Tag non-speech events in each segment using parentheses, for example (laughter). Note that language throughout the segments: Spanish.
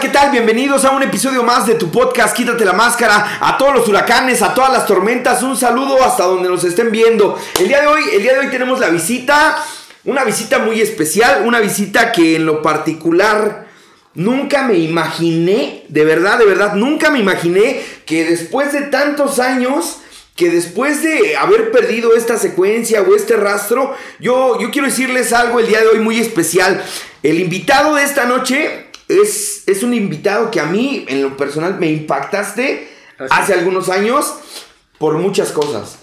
¿qué tal? Bienvenidos a un episodio más de tu podcast Quítate la máscara. A todos los huracanes, a todas las tormentas, un saludo hasta donde nos estén viendo. El día de hoy, el día de hoy tenemos la visita, una visita muy especial, una visita que en lo particular nunca me imaginé, de verdad, de verdad, nunca me imaginé que después de tantos años que después de haber perdido esta secuencia o este rastro, yo, yo quiero decirles algo el día de hoy muy especial. El invitado de esta noche es, es un invitado que a mí, en lo personal, me impactaste hace algunos años por muchas cosas.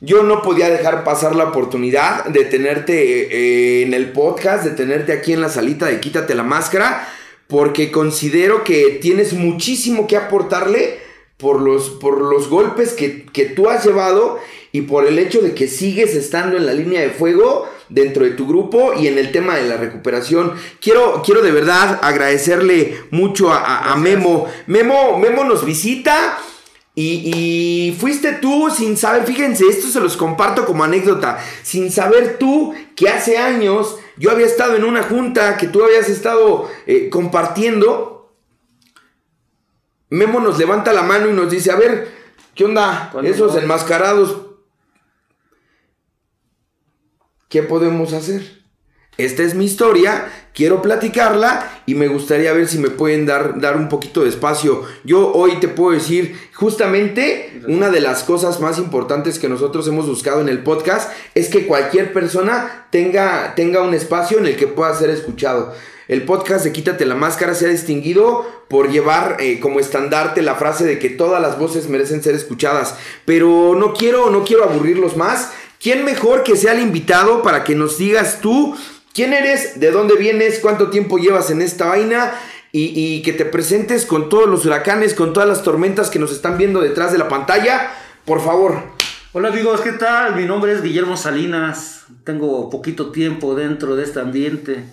Yo no podía dejar pasar la oportunidad de tenerte eh, en el podcast, de tenerte aquí en la salita de Quítate la Máscara, porque considero que tienes muchísimo que aportarle por los, por los golpes que, que, tú has llevado y por el hecho de que sigues estando en la línea de fuego dentro de tu grupo y en el tema de la recuperación. Quiero, quiero de verdad agradecerle mucho a, a Memo. Memo. Memo nos visita. Y, y, fuiste tú sin saber, fíjense, esto se los comparto como anécdota, sin saber tú que hace años yo había estado en una junta que tú habías estado eh, compartiendo Memo nos levanta la mano y nos dice, a ver, ¿qué onda? Esos enmascarados. ¿Qué podemos hacer? Esta es mi historia, quiero platicarla y me gustaría ver si me pueden dar, dar un poquito de espacio. Yo hoy te puedo decir, justamente una de las cosas más importantes que nosotros hemos buscado en el podcast es que cualquier persona tenga, tenga un espacio en el que pueda ser escuchado. El podcast de Quítate la Máscara se ha distinguido por llevar eh, como estandarte la frase de que todas las voces merecen ser escuchadas. Pero no quiero, no quiero aburrirlos más. ¿Quién mejor que sea el invitado para que nos digas tú quién eres, de dónde vienes, cuánto tiempo llevas en esta vaina? Y, que te presentes con todos los huracanes, con todas las tormentas que nos están viendo detrás de la pantalla. Por favor. Hola amigos, ¿qué tal? Mi nombre es Guillermo Salinas. Tengo poquito tiempo dentro de este ambiente.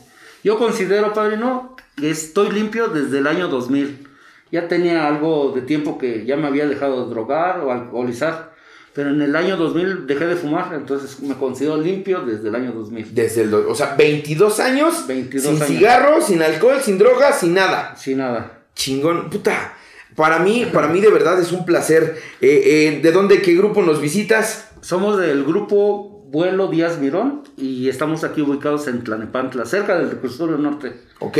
Yo considero, padrino, que estoy limpio desde el año 2000. Ya tenía algo de tiempo que ya me había dejado de drogar o alcoholizar. Pero en el año 2000 dejé de fumar, entonces me considero limpio desde el año 2000. Desde el, o sea, 22 años, 22 sin años. cigarro, sin alcohol, sin drogas, sin nada. Sin nada. Chingón, puta. Para mí, para mí de verdad es un placer. Eh, eh, ¿De dónde, qué grupo nos visitas? Somos del grupo Vuelo Díaz Mirón y estamos aquí ubicados en Tlanepantla, cerca del reclusorio norte. Ok,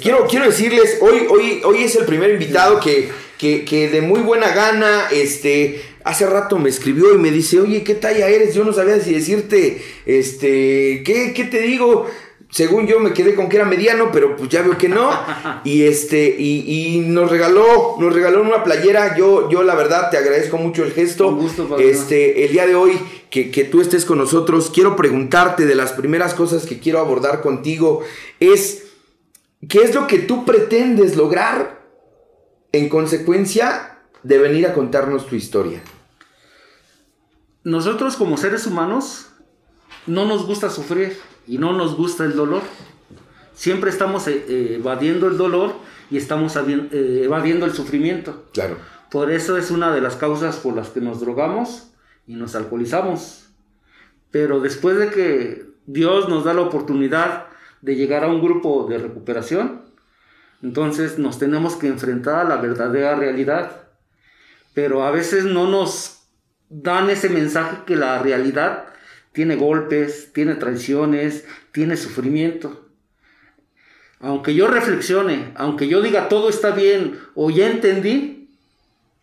quiero, quiero decirles, hoy, hoy, hoy es el primer invitado que, que, que, de muy buena gana, este, hace rato me escribió y me dice, oye, ¿qué talla eres? Yo no sabía si decirte, este, ¿qué, qué te digo? Según yo me quedé con que era mediano, pero pues ya veo que no. (laughs) Y este, y, y, nos regaló, nos regaló una playera. Yo, yo la verdad te agradezco mucho el gesto. Un gusto, este, el día de hoy que, que, tú estés con nosotros, quiero preguntarte de las primeras cosas que quiero abordar contigo. Es, ¿qué es lo que tú pretendes lograr en consecuencia de venir a contarnos tu historia? Nosotros como seres humanos no nos gusta sufrir y no nos gusta el dolor. Siempre estamos eh, evadiendo el dolor y estamos eh, evadiendo el sufrimiento. Claro. Por eso es una de las causas por las que nos drogamos y nos alcoholizamos. Pero después de que Dios nos da la oportunidad de llegar a un grupo de recuperación, entonces nos tenemos que enfrentar a la verdadera realidad. Pero a veces no nos dan ese mensaje que la realidad tiene golpes, tiene traiciones, tiene sufrimiento. Aunque yo reflexione, aunque yo diga todo está bien o ya entendí,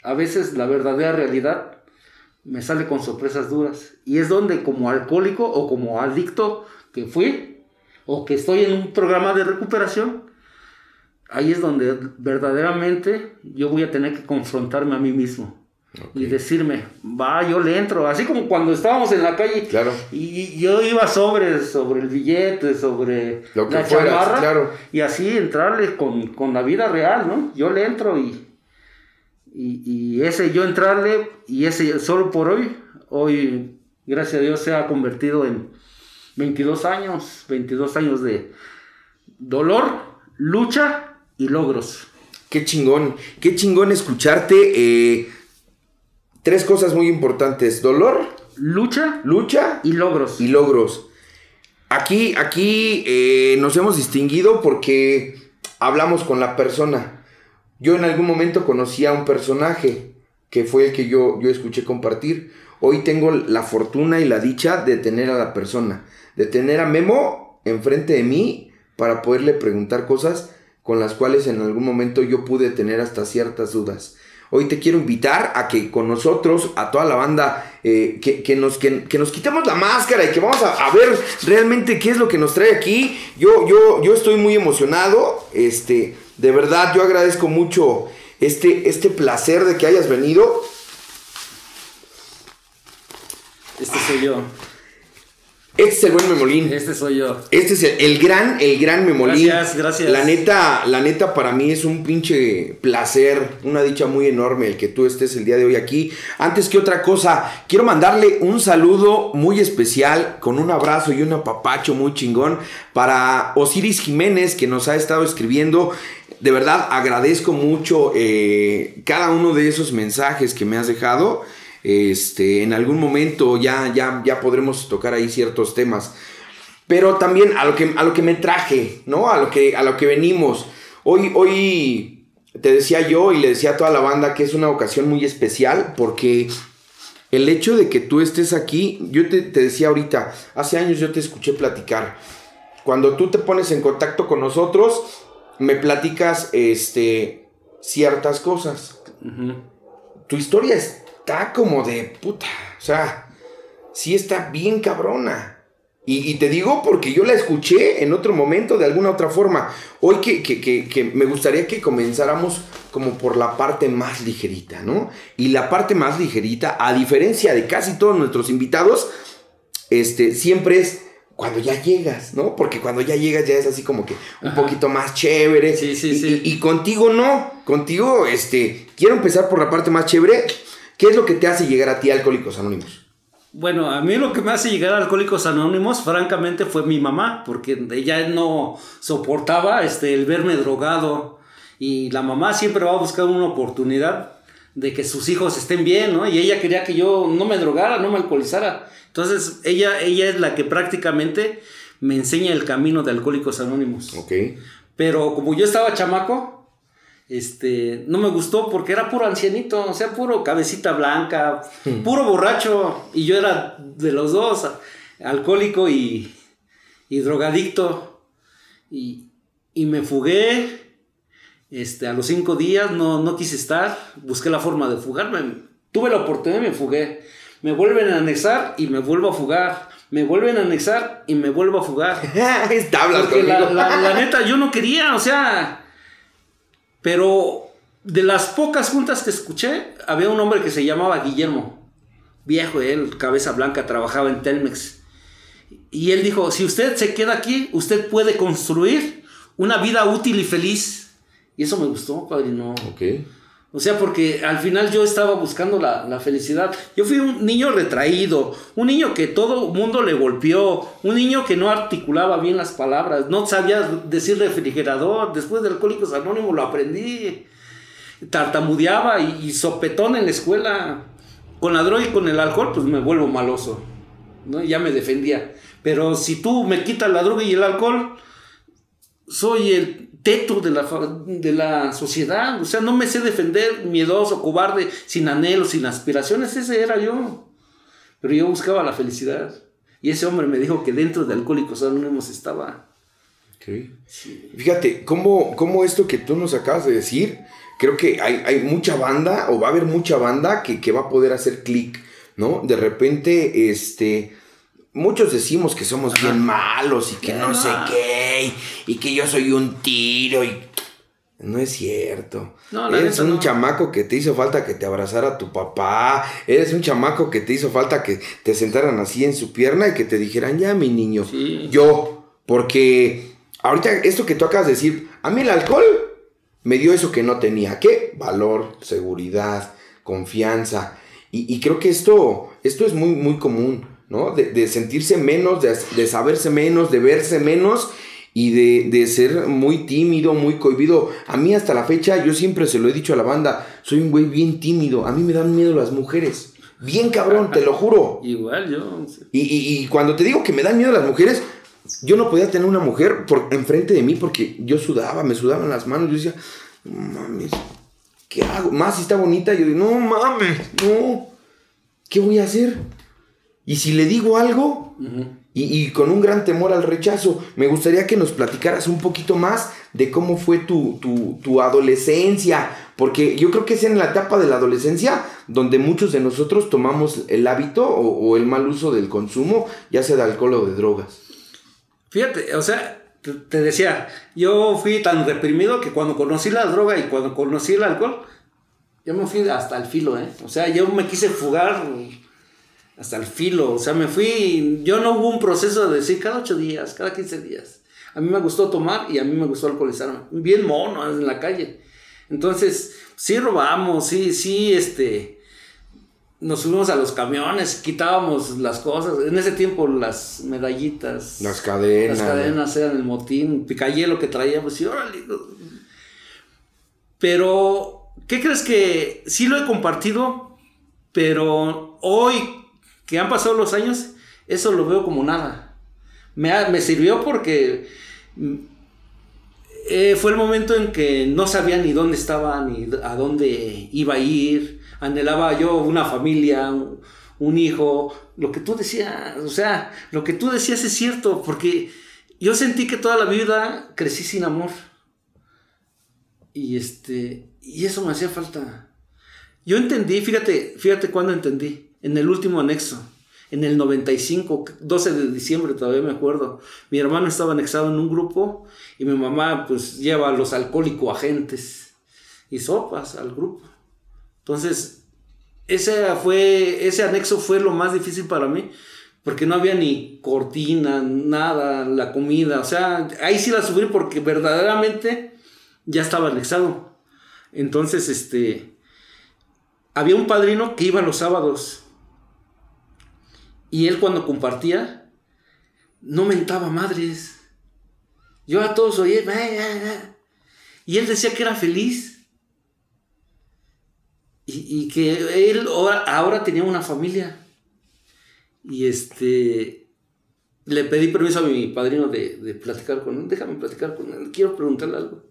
a veces la verdadera realidad me sale con sorpresas duras. Y es donde como alcohólico o como adicto que fui, o que estoy en un programa de recuperación, ahí es donde verdaderamente yo voy a tener que confrontarme a mí mismo. Okay. Y decirme, va, yo le entro, así como cuando estábamos en la calle claro. y yo iba sobre, sobre el billete, sobre Lo que la fueras, chamarra, claro. y así entrarle con, con, la vida real, ¿no? Yo le entro y, y, y, ese yo entrarle, y ese solo por hoy, hoy, gracias a Dios, se ha convertido en 22 años, 22 años de dolor, lucha y logros. Qué chingón, qué chingón escucharte. Eh, tres cosas muy importantes: dolor, lucha, lucha y logros. Y logros. Aquí, aquí eh, nos hemos distinguido porque hablamos con la persona. yo en algún momento conocí a un personaje que fue el que yo, yo escuché compartir. Hoy tengo la fortuna y la dicha de tener a la persona, de tener a Memo enfrente de mí para poderle preguntar cosas con las cuales en algún momento yo pude tener hasta ciertas dudas. Hoy te quiero invitar a que con nosotros, a toda la banda, eh, que, nos, que, nos quitemos la máscara y que vamos a, ver realmente qué es lo que nos trae aquí. Yo, yo, yo estoy muy emocionado. Este, de verdad, yo agradezco mucho este, este placer de que hayas venido. Este soy yo. Este es el buen Memolín. Este soy yo. Este es el, gran, el gran Memolín. Gracias, gracias. La neta, la neta para mí es un pinche placer, una dicha muy enorme el que tú estés el día de hoy aquí. Antes que otra cosa, quiero mandarle un saludo muy especial con un abrazo y un apapacho muy chingón para Osiris Jiménez que nos ha estado escribiendo. De verdad agradezco mucho eh, cada uno de esos mensajes que me has dejado. Este, en algún momento ya, ya, ya podremos tocar ahí ciertos temas. Pero también a lo que, a lo que me traje, ¿no? A lo que, a lo que venimos. Hoy, hoy te decía yo y le decía a toda la banda que es una ocasión muy especial porque el hecho de que tú estés aquí, yo te, decía ahorita, hace años yo te escuché platicar. Cuando tú te pones en contacto con nosotros, me platicas este, ciertas cosas. Tu historia es está como de puta. O sea, sí está bien cabrona. Y, te digo porque yo la escuché en otro momento de alguna otra forma. Hoy que, que, me gustaría que comenzáramos como por la parte más ligerita, ¿no? Y la parte más ligerita, a diferencia de casi todos nuestros invitados, este, siempre es cuando ya llegas, ¿no? Porque cuando ya llegas ya es así como que un poquito más chévere. Sí, sí, sí. Y, y, contigo no, contigo, este, quiero empezar por la parte más chévere ¿Qué es lo que te hace llegar a ti Alcohólicos Anónimos? Bueno, a mí lo que me hace llegar a Alcohólicos Anónimos, francamente, fue mi mamá, porque ella no soportaba este, el verme drogado. Y la mamá siempre va a buscar una oportunidad de que sus hijos estén bien, ¿no? Y ella quería que yo no me drogara, no me alcoholizara. Entonces, ella, ella es la que prácticamente me enseña el camino de Alcohólicos Anónimos. Ok. Pero como yo estaba chamaco, este, no me gustó porque era puro ancianito, o sea, puro cabecita blanca, (laughs) puro borracho, y yo era de los dos, alcohólico y, y drogadicto, y, y, me fugué, este, a los cinco días no, no quise estar, busqué la forma de fugarme, tuve la oportunidad y me fugué, me vuelven a anexar y me vuelvo a fugar, me vuelven a anexar y me vuelvo a fugar. (laughs) Porque la, la neta, yo no quería, o sea pero de las pocas juntas que escuché, había un hombre que se llamaba Guillermo. Viejo, él, cabeza blanca, trabajaba en Telmex. Y él dijo, si usted se queda aquí, usted puede construir una vida útil y feliz. Y eso me gustó, padrino. Ok. O sea, porque al final yo estaba buscando la, felicidad. Yo fui un niño retraído, un niño que todo mundo le golpeó, un niño que no articulaba bien las palabras, no sabía decir refrigerador. Después de Alcohólicos Anónimos lo aprendí. Tartamudeaba y, sopetón en la escuela. Con la droga y con el alcohol, pues me vuelvo maloso. ¿no? Ya me defendía. Pero si tú me quitas la droga y el alcohol, soy el teto de la, de la sociedad. O sea, no me sé defender, miedoso, cobarde, sin anhelos, sin aspiraciones. Ese era yo. Pero yo buscaba la felicidad. Y ese hombre me dijo que dentro de Alcohólicos Anónimos estaba. Fíjate, ¿cómo, ¿cómo, esto que tú nos acabas de decir, creo que hay, hay mucha banda, o va a haber mucha banda que, que va a poder hacer clic, ¿no? De repente, este muchos decimos que somos bien malos y que no, sé qué, y, que yo soy un tiro y... No es cierto. eres un chamaco que te hizo falta que te abrazara tu papá. Eres un chamaco que te hizo falta que te sentaran así en su pierna y que te dijeran, ya mi niño, yo. Porque ahorita esto que tú acabas de decir, a mí el alcohol me dio eso que no tenía. ¿Qué? Valor, seguridad, confianza. Y, y creo que esto, esto es muy, muy común. ¿No? De, sentirse menos, de, saberse menos, de verse menos y de, ser muy tímido, muy cohibido. A mí hasta la fecha, yo siempre se lo he dicho a la banda, soy un güey bien tímido, a mí me dan miedo las mujeres. Bien cabrón, te lo juro. (laughs) Igual yo. Y, cuando te digo que me dan miedo las mujeres, yo no podía tener una mujer por, enfrente de mí porque yo sudaba, me sudaban las manos. Yo decía, mames, ¿qué hago? Más si está bonita, yo digo, no mames, no, ¿qué voy a hacer? Y si le digo algo, y, y con un gran temor al rechazo, me gustaría que nos platicaras un poquito más de cómo fue tu, tu, tu adolescencia, porque yo creo que es en la etapa de la adolescencia donde muchos de nosotros tomamos el hábito o, o el mal uso del consumo, ya sea de alcohol o de drogas. Fíjate, o sea, te, te decía, yo fui tan reprimido que cuando conocí la droga y cuando conocí el alcohol, yo me fui hasta el filo, ¿eh? O sea, yo me quise fugar hasta el filo, o sea, me fui, yo no hubo un proceso de decir cada ocho días, cada 15 días. A mí me gustó tomar y a mí me gustó alcoholizarme. Bien mono en la calle. Entonces, sí robamos, sí, sí, este, nos subimos a los camiones, quitábamos las cosas. En ese tiempo las medallitas. Las cadenas. Las cadenas eran el motín, picayelo que traíamos y órale. Pero, ¿qué crees que sí lo he compartido? Pero hoy que han pasado los años, eso lo veo como nada. Me, me sirvió porque mm, eh, fue el momento en que no sabía ni dónde estaba, ni a dónde iba a ir. Anhelaba yo una familia, un, un hijo, lo que tú decías, o sea, lo que tú decías es cierto, porque yo sentí que toda la vida crecí sin amor. Y este, y eso me hacía falta. Yo entendí, fíjate, fíjate cuándo entendí, en el último anexo, en el 95, 12 de diciembre todavía me acuerdo. Mi hermano estaba anexado en un grupo y mi mamá pues lleva a los alcohólicos agentes y sopas al grupo. Entonces, ese fue ese anexo fue lo más difícil para mí porque no había ni cortina, nada, la comida, o sea, ahí sí la sufrí porque verdaderamente ya estaba anexado. Entonces, este había un padrino que iba los sábados y él cuando compartía no mentaba madres. Yo a todos oía "Ah, ah, ah". y él decía que era feliz y, que él ahora, tenía una familia. Y este le pedí permiso a mi padrino de, platicar con él. Déjame platicar con él, quiero preguntarle algo.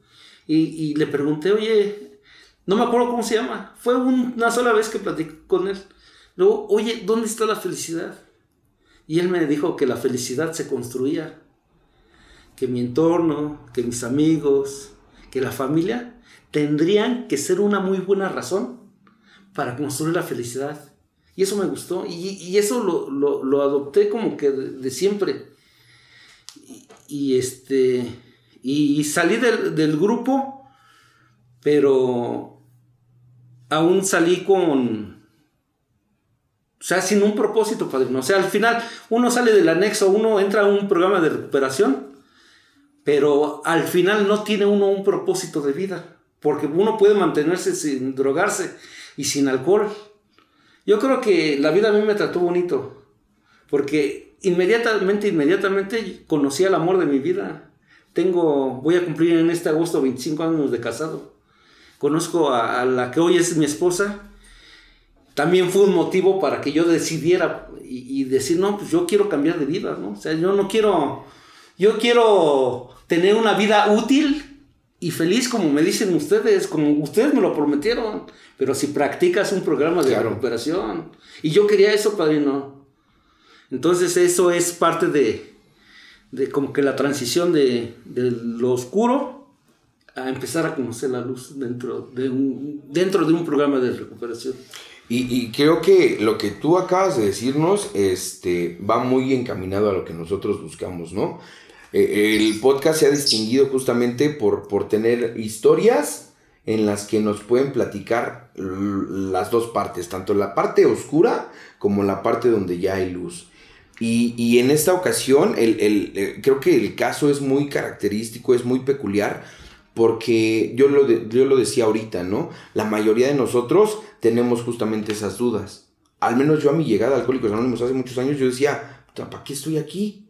Y, le pregunté, oye, no me acuerdo cómo se llama. Fue un- una sola vez que platiqué con él. Luego, oye, ¿dónde está la felicidad? Y él me dijo que la felicidad se construía. Que mi entorno, que mis amigos, que la familia tendrían que ser una muy buena razón para construir la felicidad. Y eso me gustó. Y, eso lo, adopté como que de, siempre. Y, este. Y salí del grupo, pero aún salí con. O sea, sin un propósito, padrino. O sea, al final uno sale del anexo, uno entra a un programa de recuperación, pero al final no tiene uno un propósito de vida. Porque uno puede mantenerse sin drogarse y sin alcohol. Yo creo que la vida a mí me trató bonito. Porque inmediatamente, inmediatamente conocí al amor de mi vida. Tengo, voy a cumplir en este agosto 25 años de casado. Conozco a la que hoy es mi esposa. También fue un motivo para que yo decidiera y, y decir, no, pues yo quiero cambiar de vida, ¿no? O sea, yo no quiero, yo quiero tener una vida útil y feliz como me dicen ustedes, como ustedes me lo prometieron, pero si practicas un programa de Claro. recuperación. Y yo quería eso, padrino. Entonces eso es parte de, de como que la transición de, de lo oscuro a empezar a conocer la luz dentro de un, dentro de un programa de recuperación. Y, creo que lo que tú acabas de decirnos este, va muy encaminado a lo que nosotros buscamos, ¿no? Eh, el podcast se ha distinguido justamente por, por tener historias en las que nos pueden platicar las dos partes, tanto la parte oscura como la parte donde ya hay luz. Y, en esta ocasión, el, creo que el caso es muy característico, es muy peculiar, porque yo lo, de- yo lo decía ahorita, ¿no? La mayoría de nosotros tenemos justamente esas dudas. Al menos yo a mi llegada a Alcohólicos Anónimos hace muchos años, yo decía, "Puta, ¿para qué estoy aquí?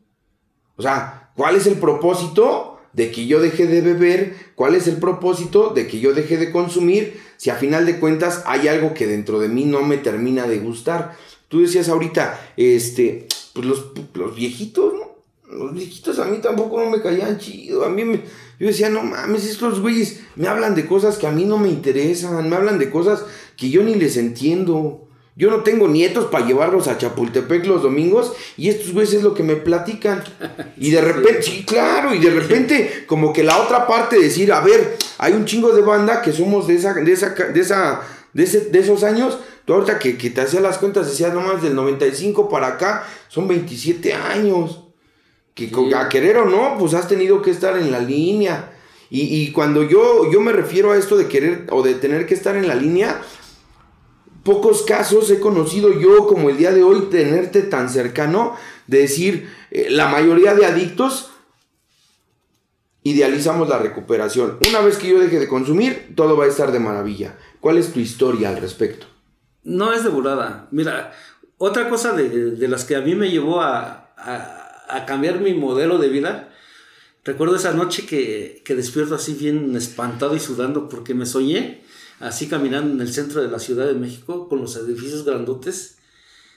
O sea, ¿cuál es el propósito de que yo deje de beber? ¿Cuál es el propósito de que yo deje de consumir? Si a final de cuentas hay algo que dentro de mí no me termina de gustar. Tú decías ahorita, este, pues los, los viejitos, ¿no? Los viejitos a mí tampoco no me caían chido. A mí me, Yo decía, no mames, estos güeyes me hablan de cosas que a mí no me interesan, me hablan de cosas que yo ni les entiendo. Yo no tengo nietos para llevarlos a Chapultepec los domingos y estos güeyes es lo que me platican. Y de (laughs) repente, sí, claro, y de repente como que la otra parte decir, a ver, hay un chingo de banda que somos de esa, de esa, de esa, de, ese, de esos años. Tú ahorita que, que te hacía las cuentas decías, nomás del 95 para acá, son 27 años. Que a querer o no, pues has tenido que estar en la línea. Y, y cuando yo, yo me refiero a esto de querer o de tener que estar en la línea, pocos casos he conocido yo como el día de hoy tenerte tan cercano de decir eh, la mayoría de adictos idealizamos la recuperación. Una vez que yo deje de consumir, todo va a estar de maravilla. ¿Cuál es tu historia al respecto? No es de volada. Mira, otra cosa de, de las que a mí me llevó a, a, a, cambiar mi modelo de vida, recuerdo esa noche que, que despierto así bien espantado y sudando porque me soñé así caminando en el centro de la Ciudad de México con los edificios grandotes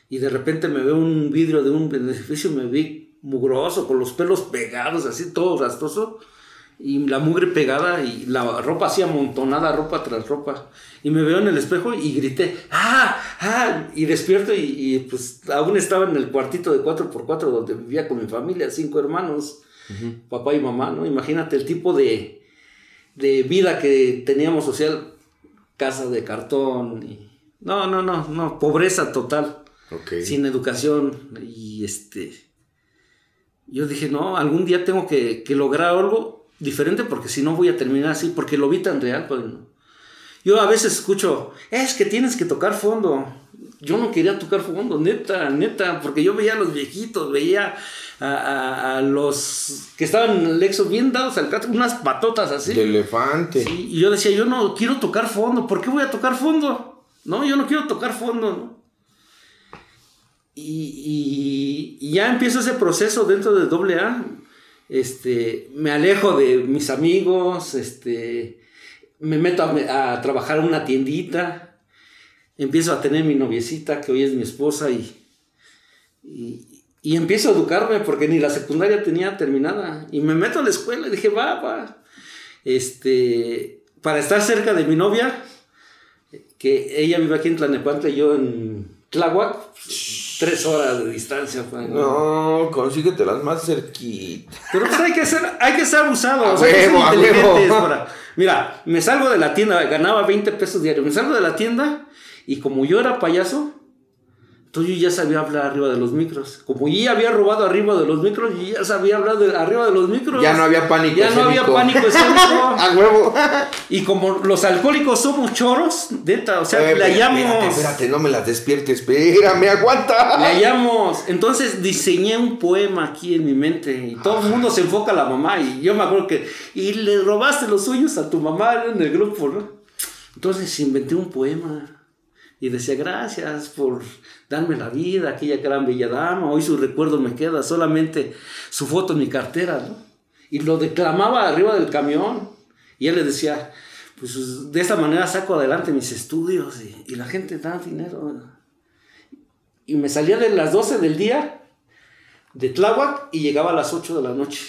y de repente me veo un vidrio de un edificio me vi mugroso con los pelos pegados así todo rastoso y la mugre pegada y la ropa así amontonada ropa tras ropa y me veo en el espejo y grité ¡ah! ¡ah! y despierto y, pues aún estaba en el cuartito de 4x4 donde vivía con mi familia cinco hermanos papá y mamá ¿no? imagínate el tipo de de vida que teníamos social casa de cartón. Y... No, no, no, no, pobreza total. Sin educación. Y este. Yo dije, no, algún día tengo que, lograr algo diferente porque si no voy a terminar así, porque lo vi tan real. Pues, Yo a veces escucho, es que tienes que tocar fondo. Yo no quería tocar fondo, neta, neta, porque yo veía a los viejitos, veía a, los que estaban en el Exo bien dados al cato, unas patotas así. De elefante. y yo decía, yo no quiero tocar fondo, ¿por qué voy a tocar fondo? No, yo no quiero tocar fondo, Y, ya empiezo ese proceso dentro de AA. Este, me alejo de mis amigos, este, me meto a, trabajar en una tiendita, empiezo a tener mi noviecita, que hoy es mi esposa, y, y empiezo a educarme porque ni la secundaria tenía terminada. Y me meto a la escuela y dije, va, va. Este, para estar cerca de mi novia, que ella vive aquí en Tlanepantla y yo en Tláhuac, tres horas de distancia. Pues, ¿no? consíguete las más cerquitas. Pero pues hay que ser, hay que ser abusados. hay que ser inteligentes Mira, me salgo de la tienda, ganaba 20 pesos diarios, me salgo de la tienda y como yo era payaso, entonces yo ya sabía hablar arriba de los micros. Como yo ya había robado arriba de los micros, yo ya sabía hablar de, arriba de los micros. Ya no había pánico Ya no había pánico escénico. (laughs) A huevo. y como los alcohólicos somos choros, neta, o sea, le hallamos. Espérate, espérate, no me las despiertes, espérame, aguanta. Le hallamos. Entonces diseñé un poema aquí en mi mente y todo el mundo se enfoca a la mamá. Y yo me acuerdo que. Y le robaste los suyos a tu mamá en el grupo, ¿no? Entonces inventé un poema y decía gracias por darme la vida, aquella gran bella dama, hoy su recuerdo me queda, solamente su foto en mi cartera, ¿no? Y lo declamaba arriba del camión y él le decía, pues de esta manera saco adelante mis estudios y, la gente da dinero. Y me salía de las 12 del día de Tláhuac y llegaba a las 8 de la noche,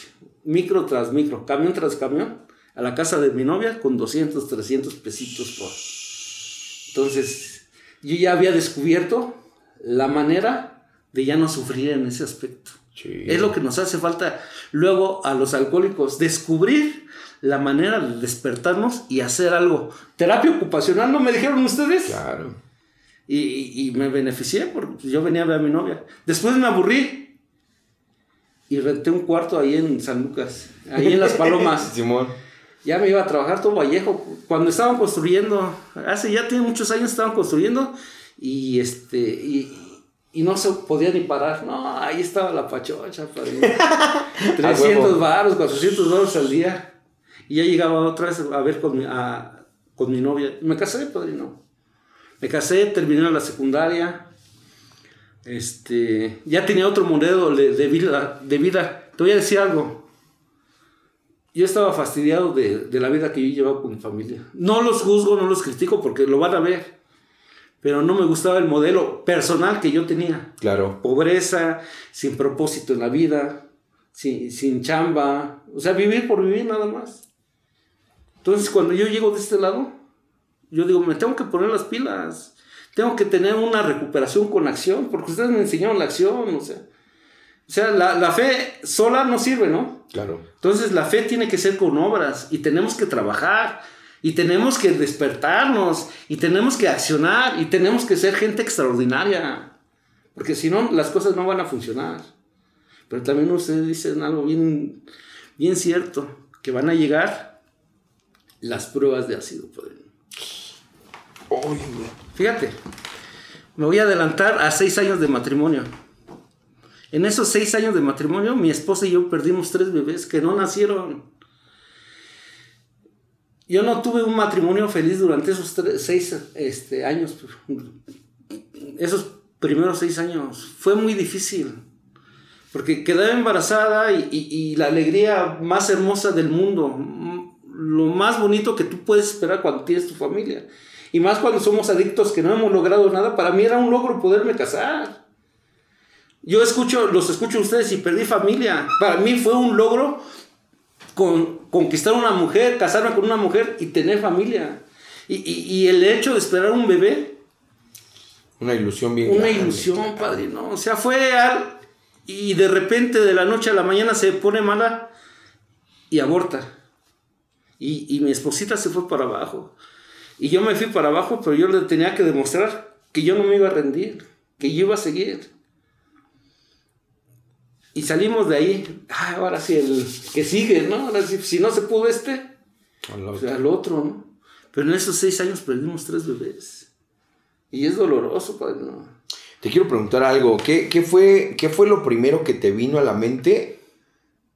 micro tras micro, camión tras camión, a la casa de mi novia con 200, 300 pesitos por... Entonces, yo ya había descubierto la manera de ya no sufrir en ese aspecto. Es lo que nos hace falta luego a los alcohólicos, descubrir la manera de despertarnos y hacer algo. Terapia ocupacional, ¿no me dijeron ustedes? Claro. Y, y me beneficié porque yo venía a ver a mi novia. Después me aburrí y renté un cuarto ahí en San Lucas, ahí en Las (laughs) Palomas. Simón ya me iba a trabajar todo Vallejo. Cuando estaban construyendo, hace ya tiene muchos años estaban construyendo y este y, no se podía ni parar. No, ahí estaba la pachocha, 300 baros, 400 baros al día. Y ya llegaba otra vez a ver con mi, con mi novia. Me casé, padrino. Me casé, terminé la secundaria. Este, ya tenía otro modelo de vida, de vida. Te voy a decir algo yo estaba fastidiado de, la vida que yo llevaba con mi familia. No los juzgo, no los critico porque lo van a ver. Pero no me gustaba el modelo personal que yo tenía. Claro. Pobreza, sin propósito en la vida, sin, sin chamba. O sea, vivir por vivir nada más. Entonces, cuando yo llego de este lado, yo digo, me tengo que poner las pilas. Tengo que tener una recuperación con acción, porque ustedes me enseñaron la acción, o sea. O sea, la, la fe sola no sirve, ¿no? Claro. Entonces, la fe tiene que ser con obras y tenemos que trabajar y tenemos que despertarnos y tenemos que accionar y tenemos que ser gente extraordinaria, porque si no, las cosas no van a funcionar. Pero también ustedes dicen algo bien, bien cierto, que van a llegar las pruebas de ácido. Oye, Fíjate, me voy a adelantar a seis años de matrimonio. En esos seis años de matrimonio, mi esposa y yo perdimos tres bebés que no nacieron. Yo no tuve un matrimonio feliz durante esos seis este, años. Esos primeros seis años. Fue muy difícil. Porque quedaba embarazada y, la alegría más hermosa del mundo. Lo más bonito que tú puedes esperar cuando tienes tu familia. Y más cuando somos adictos que no hemos logrado nada. Para mí era un logro poderme casar. Yo escucho, los escucho a ustedes y perdí familia. Para mí fue un logro con, conquistar una mujer, casarme con una mujer y tener familia. Y, y- y el hecho de esperar un bebé, una ilusión bien una grande. ilusión, padre, ¿no? O sea, fue al... Y de repente, de la noche a la mañana, se pone mala y aborta. Y, y mi esposita se fue para abajo. Y yo me fui para abajo, pero yo le tenía que demostrar que yo no me iba a rendir, que yo iba a seguir. Y salimos de ahí. Ah, ahora sí, el que sigue, ¿no? Ahora sí, si no se pudo este, Al lado. o sea, al otro, ¿no? Pero en esos seis años perdimos tres bebés. Y es doloroso, padre, ¿no? Te quiero preguntar algo. ¿Qué, qué fue, ¿Qué fue lo primero que te vino a la mente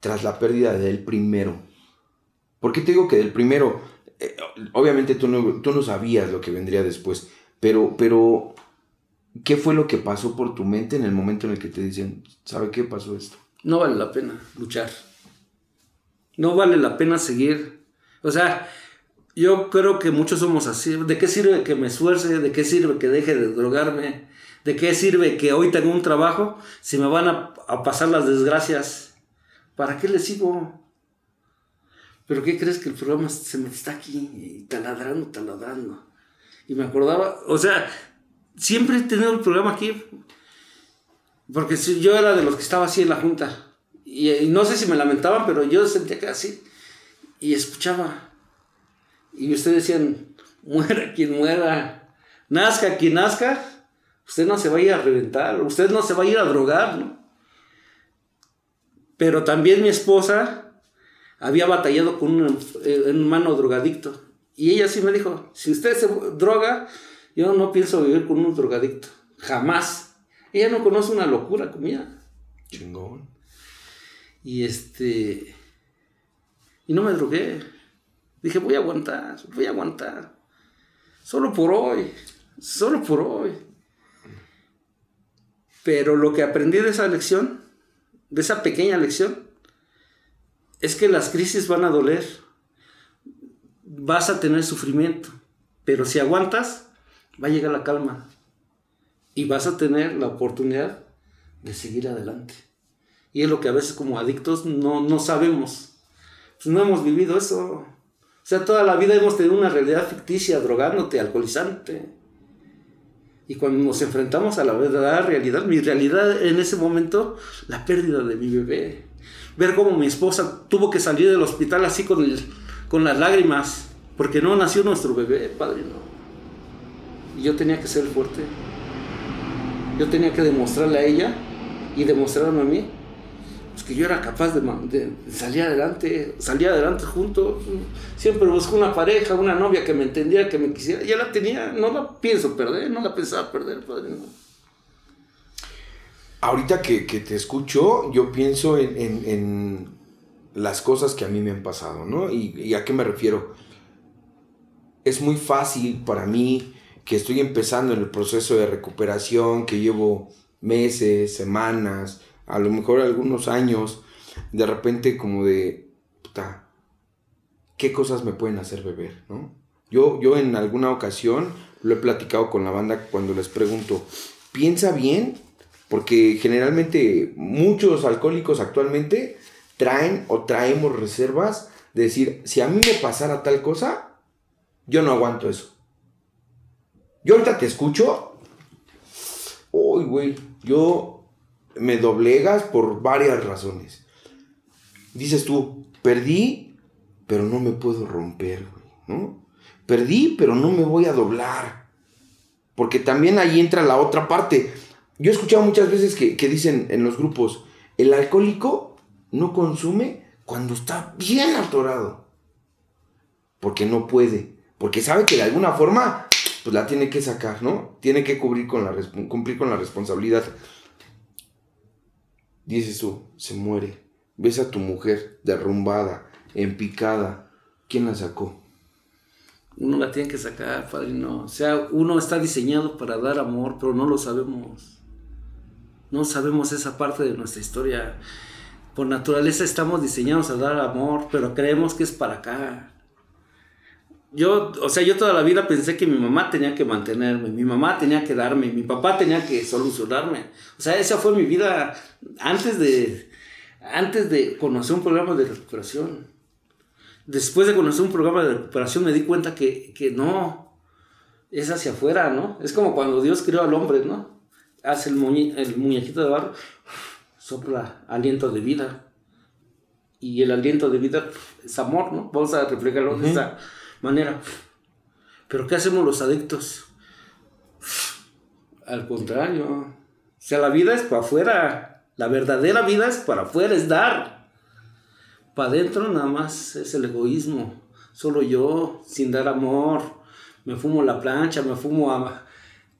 tras la pérdida del primero? ¿Por qué te digo que del primero? Eh, obviamente tú no, tú no sabías lo que vendría después, pero, pero ¿qué fue lo que pasó por tu mente en el momento en el que te dicen, ¿sabe qué pasó esto? no vale la pena luchar. No vale la pena seguir. O sea, yo creo que muchos somos así. ¿De qué sirve que me esfuerce? ¿De qué sirve que deje de drogarme? ¿De qué sirve que hoy tenga un trabajo si me van a, a pasar las desgracias? ¿Para qué le sigo? Pero ¿qué crees que el programa se me está aquí taladrando, taladrando? Y me acordaba, o sea, siempre he tenido el programa aquí, porque yo era de los que estaba así en la junta. Y, no sé si me lamentaban, pero yo sentía que así. Y escuchaba. Y ustedes decían, (laughs) muera quien muera, nazca quien nazca, usted no se va a ir a reventar, usted no se va a ir a drogar, ¿no? Pero también mi esposa había batallado con un eh, hermano drogadicto. Y ella sí me dijo, si usted se droga, yo no pienso vivir con un drogadicto. Jamás. Ella no conoce una locura como ella. Chingón. Y este. Y no me drogué. Dije, voy a aguantar, voy a aguantar. Solo por hoy. Solo por hoy. Pero lo que aprendí de esa lección, de esa pequeña lección, es que las crisis van a doler. Vas a tener sufrimiento. Pero si aguantas, va a llegar la calma. Y vas a tener la oportunidad de seguir adelante. Y es lo que a veces como adictos no, no sabemos. Pues no hemos vivido eso. O sea, toda la vida hemos tenido una realidad ficticia, drogándote, alcoholizante. Y cuando nos enfrentamos a la verdadera realidad, mi realidad en ese momento, la pérdida de mi bebé. Ver cómo mi esposa tuvo que salir del hospital así con, con las lágrimas, porque no nació nuestro bebé, padre, no. Y yo tenía que ser fuerte. Yo tenía que demostrarle a ella y demostrarme a mí pues, que yo era capaz de, salir adelante, salir adelante juntos. Siempre busqué una pareja, una novia que me entendiera, que me quisiera. Ya la tenía, no la pienso perder, no la pensaba perder, padre. Ahorita que, te escucho, yo pienso en, en- en las cosas que a mí me han pasado, ¿no? Y, y a qué me refiero. Es muy fácil para mí que estoy empezando en el proceso de recuperación, que llevo meses, semanas, a lo mejor algunos años, de repente como de, puta, ¿qué cosas me pueden hacer beber, no? Yo, yo en alguna ocasión lo he platicado con la banda cuando les pregunto, piensa bien, porque generalmente muchos alcohólicos actualmente traen o traemos reservas de decir, si a mí me pasara tal cosa, yo no aguanto eso. Yo ahorita te escucho. Uy, güey, yo me doblegas por varias razones. Dices tú, perdí, pero no me puedo romper, güey, ¿no? Perdí, pero no me voy a doblar. Porque también ahí entra la otra parte. Yo he escuchado muchas veces que, que dicen en los grupos, el alcohólico no consume cuando está bien atorado. Porque no puede. Porque sabe que de alguna forma pues la tiene que sacar, ¿no? Tiene que cubrir con la, cumplir con la responsabilidad. Dices tú, se muere. Ves a tu mujer derrumbada, empicada. ¿Quién la sacó? Uno la tiene que sacar, padrino. O sea, uno está diseñado para dar amor, pero no lo sabemos. No sabemos esa parte de nuestra historia. Por naturaleza estamos diseñados a dar amor, pero creemos que es para acá. Yo, o sea, yo toda la vida pensé que mi mamá tenía que mantenerme, mi mamá tenía que darme, mi papá tenía que solucionarme. O sea, esa fue mi vida antes de, antes de conocer un programa de recuperación. Después de conocer un programa de recuperación me di cuenta que, que no, es hacia afuera, ¿no? Es como cuando Dios creó al hombre, ¿no? Hace el, el muñequito de barro, sopla aliento de vida. Y el aliento de vida es amor, ¿no? Vamos a reflejarlo de esa manera. Pero ¿qué hacemos los adictos? Al contrario. O sea, la vida es para afuera. La verdadera vida es para afuera, es dar. Para adentro nada más es el egoísmo. Solo yo, sin dar amor. Me fumo la plancha, me fumo a...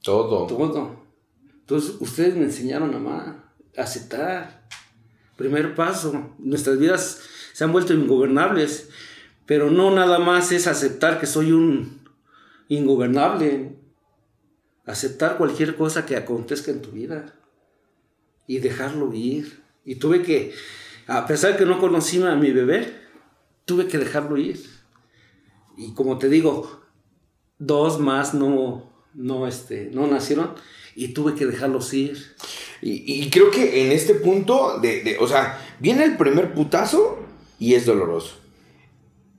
Todo. Todo. Entonces, ustedes me enseñaron a amar aceptar. Primer paso, nuestras vidas se han vuelto ingobernables, pero no nada más es aceptar que soy un ingobernable, aceptar cualquier cosa que acontezca en tu vida y dejarlo ir. Y tuve que, a pesar de que no conocí a mi bebé, tuve que dejarlo ir. Y como te digo, dos más no, no, este, no nacieron y tuve que dejarlos ir. Y, creo que en este punto, de, o sea, viene el primer putazo y es doloroso.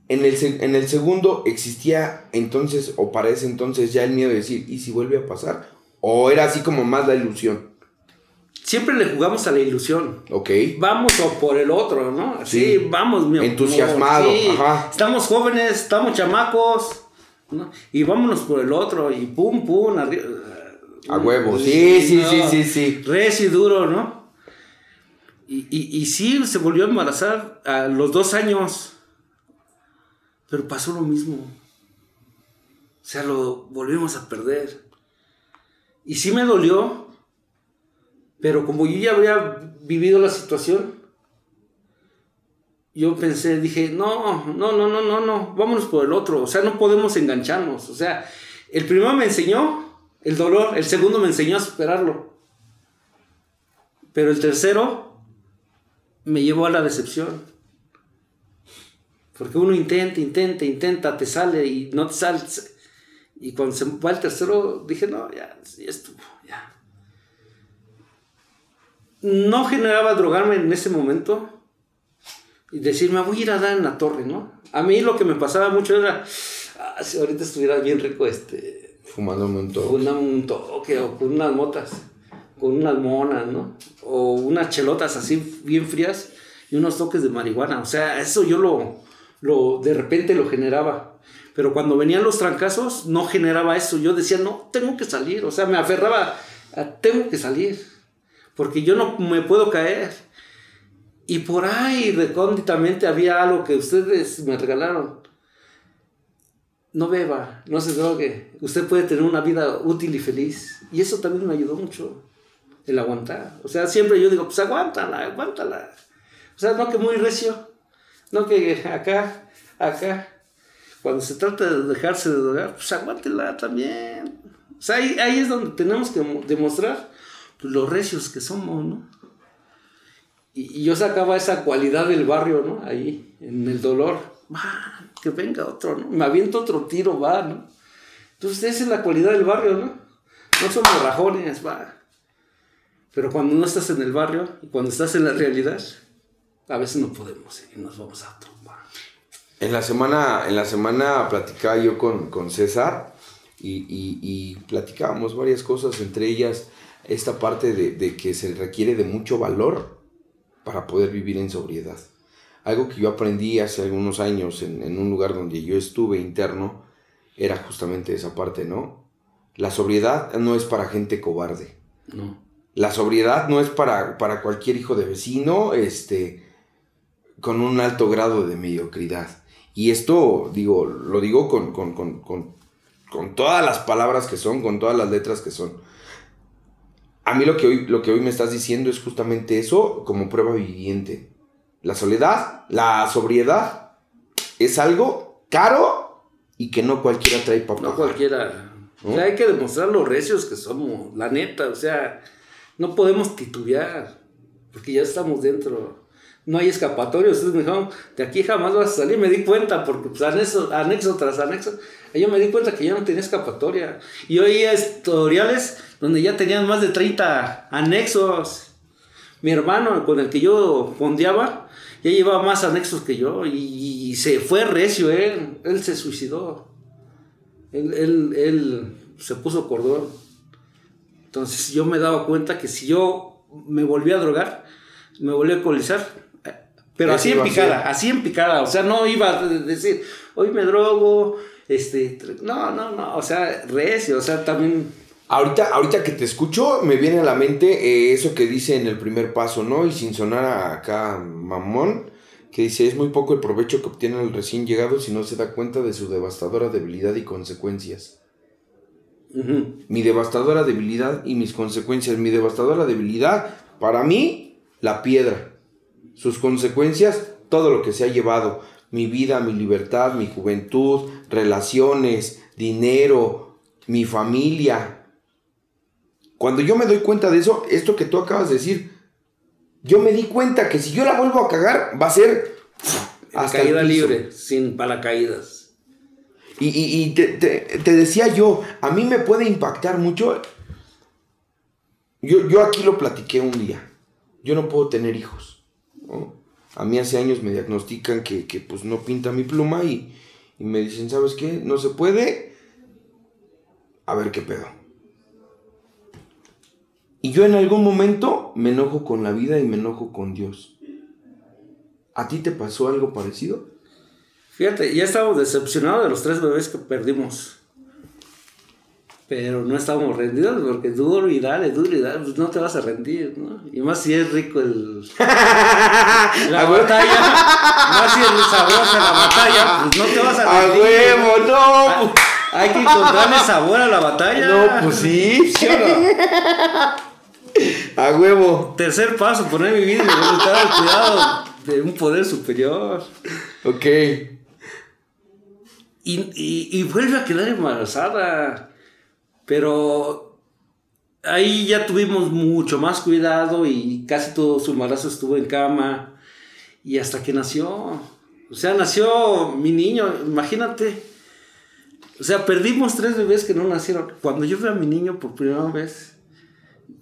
En el, en el segundo existía entonces, o para ese entonces, ya el miedo de decir, ¿y si vuelve a pasar? ¿O era así como más la ilusión? Siempre le jugamos a la ilusión. Ok. Vamos o por el otro, ¿no? Sí, vamos, mi Entusiasmado. Ajá. Estamos jóvenes, estamos chamacos, ¿no? Y vámonos por el otro, y pum, pum, arriba a huevo, sí, sí, sí, sí, sí. Res y duro, ¿no? Y, y, y sí, se volvió a embarazar a los dos años. Pero pasó lo mismo. O sea, lo volvimos a perder. Y sí me dolió. Pero como yo ya había vivido la situación, yo pensé, dije, no, no, no, no, no, no, vámonos por el otro. O sea, no podemos engancharnos. O sea, el primero me enseñó el dolor, el segundo me enseñó a superarlo. Pero el tercero me llevó a la decepción. Porque uno intenta, intenta, intenta, te sale y no te sale. Y cuando se va el tercero, dije, no, ya, ya estuvo, ya. No generaba drogarme en ese momento y decir, me voy a ir a dar en la torre, ¿no? A mí lo que me pasaba mucho era, ah, si ahorita estuviera bien rico este, Fumando un Fumando un toque o con unas motas, con unas monas, ¿no? O unas chelotas así bien frías y unos toques de marihuana. O sea, eso yo lo, lo de repente lo generaba. Pero cuando venían los trancazos, no generaba eso. Yo decía, no, tengo que salir. O sea, me aferraba a, tengo que salir. Porque yo no me puedo caer. Y por ahí recónditamente había algo que ustedes me regalaron no beba, no se drogue. Usted puede tener una vida útil y feliz. Y eso también me ayudó mucho, el aguantar. O sea, siempre yo digo, pues aguántala, aguántala. O sea, no que muy recio, no que acá, acá. Cuando se trata de dejarse de drogar, pues aguántela también. O sea, ahí, ahí es donde tenemos que demostrar pues, los recios que somos, ¿no? Y, y yo sacaba esa cualidad del barrio, ¿no? Ahí, en el dolor va, que venga otro, ¿no? Me aviento otro tiro, va, ¿no? Entonces esa es la cualidad del barrio, ¿no? No somos rajones, va. Pero cuando no estás en el barrio cuando estás en la realidad, a veces no podemos y nos vamos a otro, En la semana, en la semana platicaba yo con, con César y, y, platicábamos varias cosas, entre ellas esta parte de, de, que se requiere de mucho valor para poder vivir en sobriedad. Algo que yo aprendí hace algunos años en, en un lugar donde yo estuve interno era justamente esa parte, ¿no? La sobriedad no es para gente cobarde. No. La sobriedad no es para, para cualquier hijo de vecino, este, con un alto grado de mediocridad. Y esto, digo, lo digo con, con, con, con, todas las palabras que son, con todas las letras que son. A mí lo que, hoy, lo que hoy me estás diciendo es justamente eso como prueba viviente. La soledad, la sobriedad, es algo caro y que no cualquiera trae para No cualquiera. hay que demostrar los recios que somos, la neta, o sea, no podemos titubear, porque ya estamos dentro no hay escapatorio. Ustedes me dijeron, de aquí jamás vas a salir. Me di cuenta, porque anexo, anexo tras anexo, yo me di cuenta que ya no tenía escapatoria. Y oía tutoriales donde ya tenían más de 30 anexos. Mi hermano, con el que yo fondeaba, ya llevaba más anexos que yo. Y, se fue recio, él. Él se suicidó. Él, él, él se puso cordón. Entonces yo me daba cuenta que si yo me volví a drogar, me volví a alcoholizar, pero así en picada, así en picada, o sea, no iba a decir, hoy me drogo, este, no, no, no, o sea, recio, o sea, también... Ahorita, ahorita que te escucho, me viene a la mente eh, eso que dice en el primer paso, ¿no? Y sin sonar acá mamón, que dice, es muy poco el provecho que obtiene el recién llegado si no se da cuenta de su devastadora debilidad y consecuencias. Mi devastadora debilidad y mis consecuencias. Mi devastadora debilidad, para mí, la piedra sus consecuencias, todo lo que se ha llevado, mi vida, mi libertad, mi juventud, relaciones, dinero, mi familia. Cuando yo me doy cuenta de eso, esto que tú acabas de decir, yo me di cuenta que si yo la vuelvo a cagar, va a ser hasta caída libre, sin paracaídas. Y, y, te, te, decía yo, a mí me puede impactar mucho. Yo, yo aquí lo platiqué un día. Yo no puedo tener hijos. A mí hace años me diagnostican que, pues no pinta mi pluma y, me dicen, ¿sabes qué? No se puede. A ver qué pedo. Y yo en algún momento me enojo con la vida y me enojo con Dios. ¿A ti te pasó algo parecido? Fíjate, ya estamos decepcionados de los tres bebés que perdimos. Pero no estábamos rendidos porque duro y dale, duro y dale, pues no te vas a rendir, ¿no? Y más si es rico el. (laughs) la batalla, más si es sabrosa la batalla, pues no te vas a rendir. ¡A huevo, no! Ah, hay, que encontrarle sabor a la batalla. No, pues sí. ¿Sí A huevo. Tercer paso, poner mi vida y voluntad al cuidado de un poder superior. Ok. Y, y, y vuelve a quedar embarazada. Pero ahí ya tuvimos mucho más cuidado y casi todo su embarazo estuvo en cama. Y hasta que nació. O sea, nació mi niño, imagínate. O sea, perdimos tres bebés que no nacieron. Cuando yo vi a mi niño por primera vez,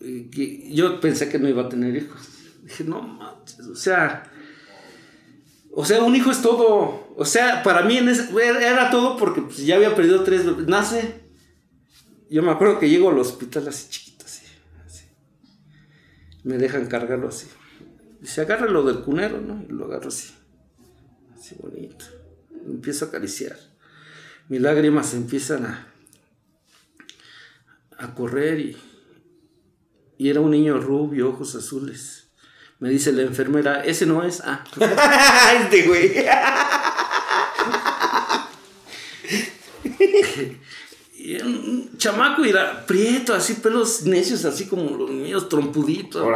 eh, yo pensé que no iba a tener hijos. Dije, no manches, o sea, o sea, un hijo es todo. O sea, para mí era todo porque pues, ya había perdido tres bebés. Nace, yo me acuerdo que llego al hospital así chiquito, así, así. Me dejan cargarlo así. Dice, agárralo del cunero, ¿no? Y lo agarro así. Así bonito. Lo empiezo a acariciar. Mis lágrimas empiezan a, a correr y, y era un niño rubio, ojos azules. Me dice la enfermera, ese no es. Ah, (laughs) este güey. (laughs) un chamaco era prieto, así pelos necios, así como los míos, trompuditos.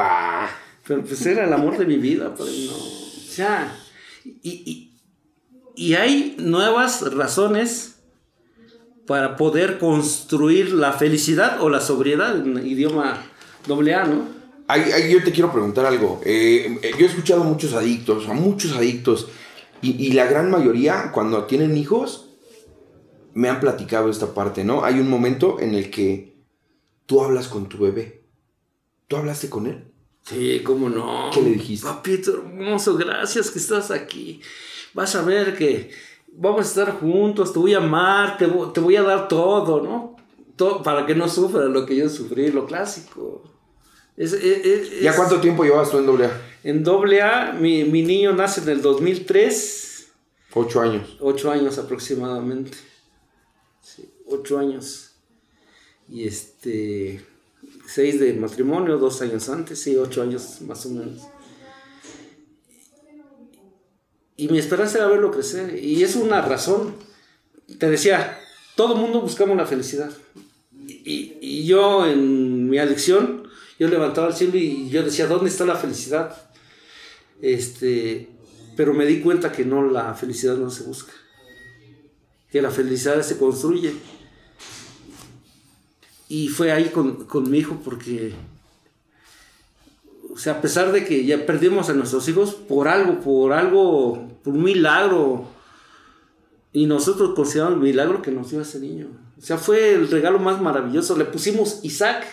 Pero pues era el amor de mi vida, pues no. O sea, y, y, hay nuevas razones para poder construir la felicidad o la sobriedad en idioma doble A, ¿no? Ahí, yo te quiero preguntar algo. Eh, yo he escuchado a muchos adictos, a muchos adictos, y, y la gran mayoría, cuando tienen hijos, me han platicado esta parte, ¿no? Hay un momento en el que tú hablas con tu bebé. ¿Tú hablaste con él? Sí, cómo no. ¿Qué le dijiste? Papito hermoso, gracias que estás aquí. Vas a ver que vamos a estar juntos, te voy a amar, te, vo- te voy a dar todo, ¿no? Todo, para que no sufras lo que yo sufrí, lo clásico. Es- es- es- ¿Ya cuánto tiempo llevas tú en doble A? En doble A, mi, mi niño nace en el 2003, Ocho años. ocho años aproximadamente. Ocho años. Y este, seis de matrimonio, dos años antes, sí, ocho años más o menos. Y mi esperanza era verlo crecer. Y es una razón. Te decía, todo mundo buscamos la felicidad. Y, y yo en mi adicción, yo levantaba el cielo y yo decía, ¿dónde está la felicidad? Este, pero me di cuenta que no, la felicidad no se busca. Que la felicidad se construye. Y fue ahí con, con mi hijo porque, o sea, a pesar de que ya perdimos a nuestros hijos por algo, por algo, por un milagro, y nosotros consideramos el milagro que nos dio ese niño. O sea, fue el regalo más maravilloso. Le pusimos Isaac.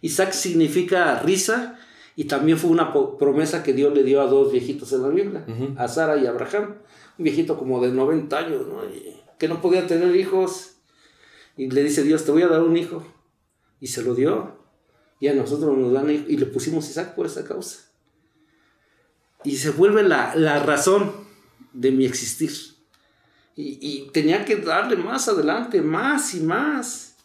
Isaac significa risa y también fue una promesa que Dios le dio a dos viejitos en la Biblia, a Sara y a Abraham. Un viejito como de 90 años, que no podía tener hijos. Y le dice Dios, te voy a dar un hijo. Y se lo dio. Y a nosotros nos dan. Y le pusimos Isaac por esa causa. Y se vuelve la, la razón de mi existir. Y, y tenía que darle más adelante, más y más.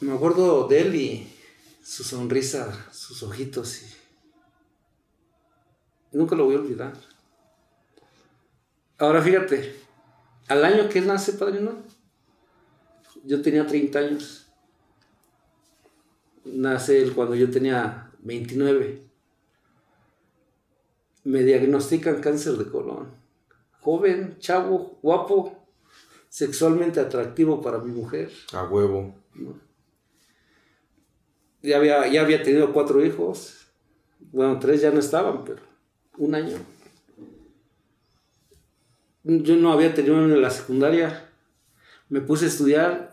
Me acuerdo de él y su sonrisa, sus ojitos. Y nunca lo voy a olvidar. Ahora fíjate, al año que él nace, padrino, yo tenía 30 años. Nace él cuando yo tenía 29. Me diagnostican cáncer de colon. Joven, chavo, guapo, sexualmente atractivo para mi mujer. A huevo. Ya había, ya había tenido cuatro hijos. Bueno, tres ya no estaban, pero un año. Yo no había tenido en la secundaria. Me puse a estudiar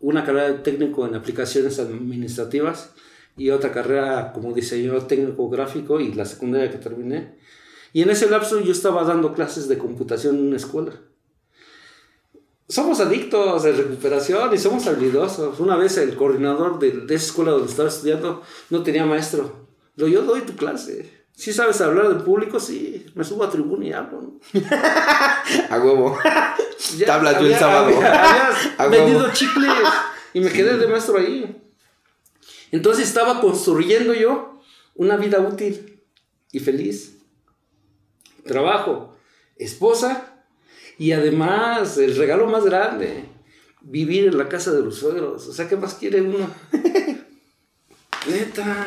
una carrera de técnico en aplicaciones administrativas y otra carrera como diseñador técnico gráfico y la secundaria que terminé. Y en ese lapso yo estaba dando clases de computación en una escuela. Somos adictos de recuperación y somos habilidosos. Una vez el coordinador de, de esa escuela donde estaba estudiando no tenía maestro. Lo yo doy tu clase. Si sabes hablar en público, sí. Me subo a tribuna y hablo. ¿no? (laughs) A huevo. Ya Tablas yo el sábado. había- (laughs) vendido chicles y me quedé de maestro ahí. Entonces estaba construyendo yo una vida útil y feliz. Trabajo, esposa y además el regalo más grande, vivir en la casa de los suegros. O sea, ¿qué más quiere uno? (laughs) Neta.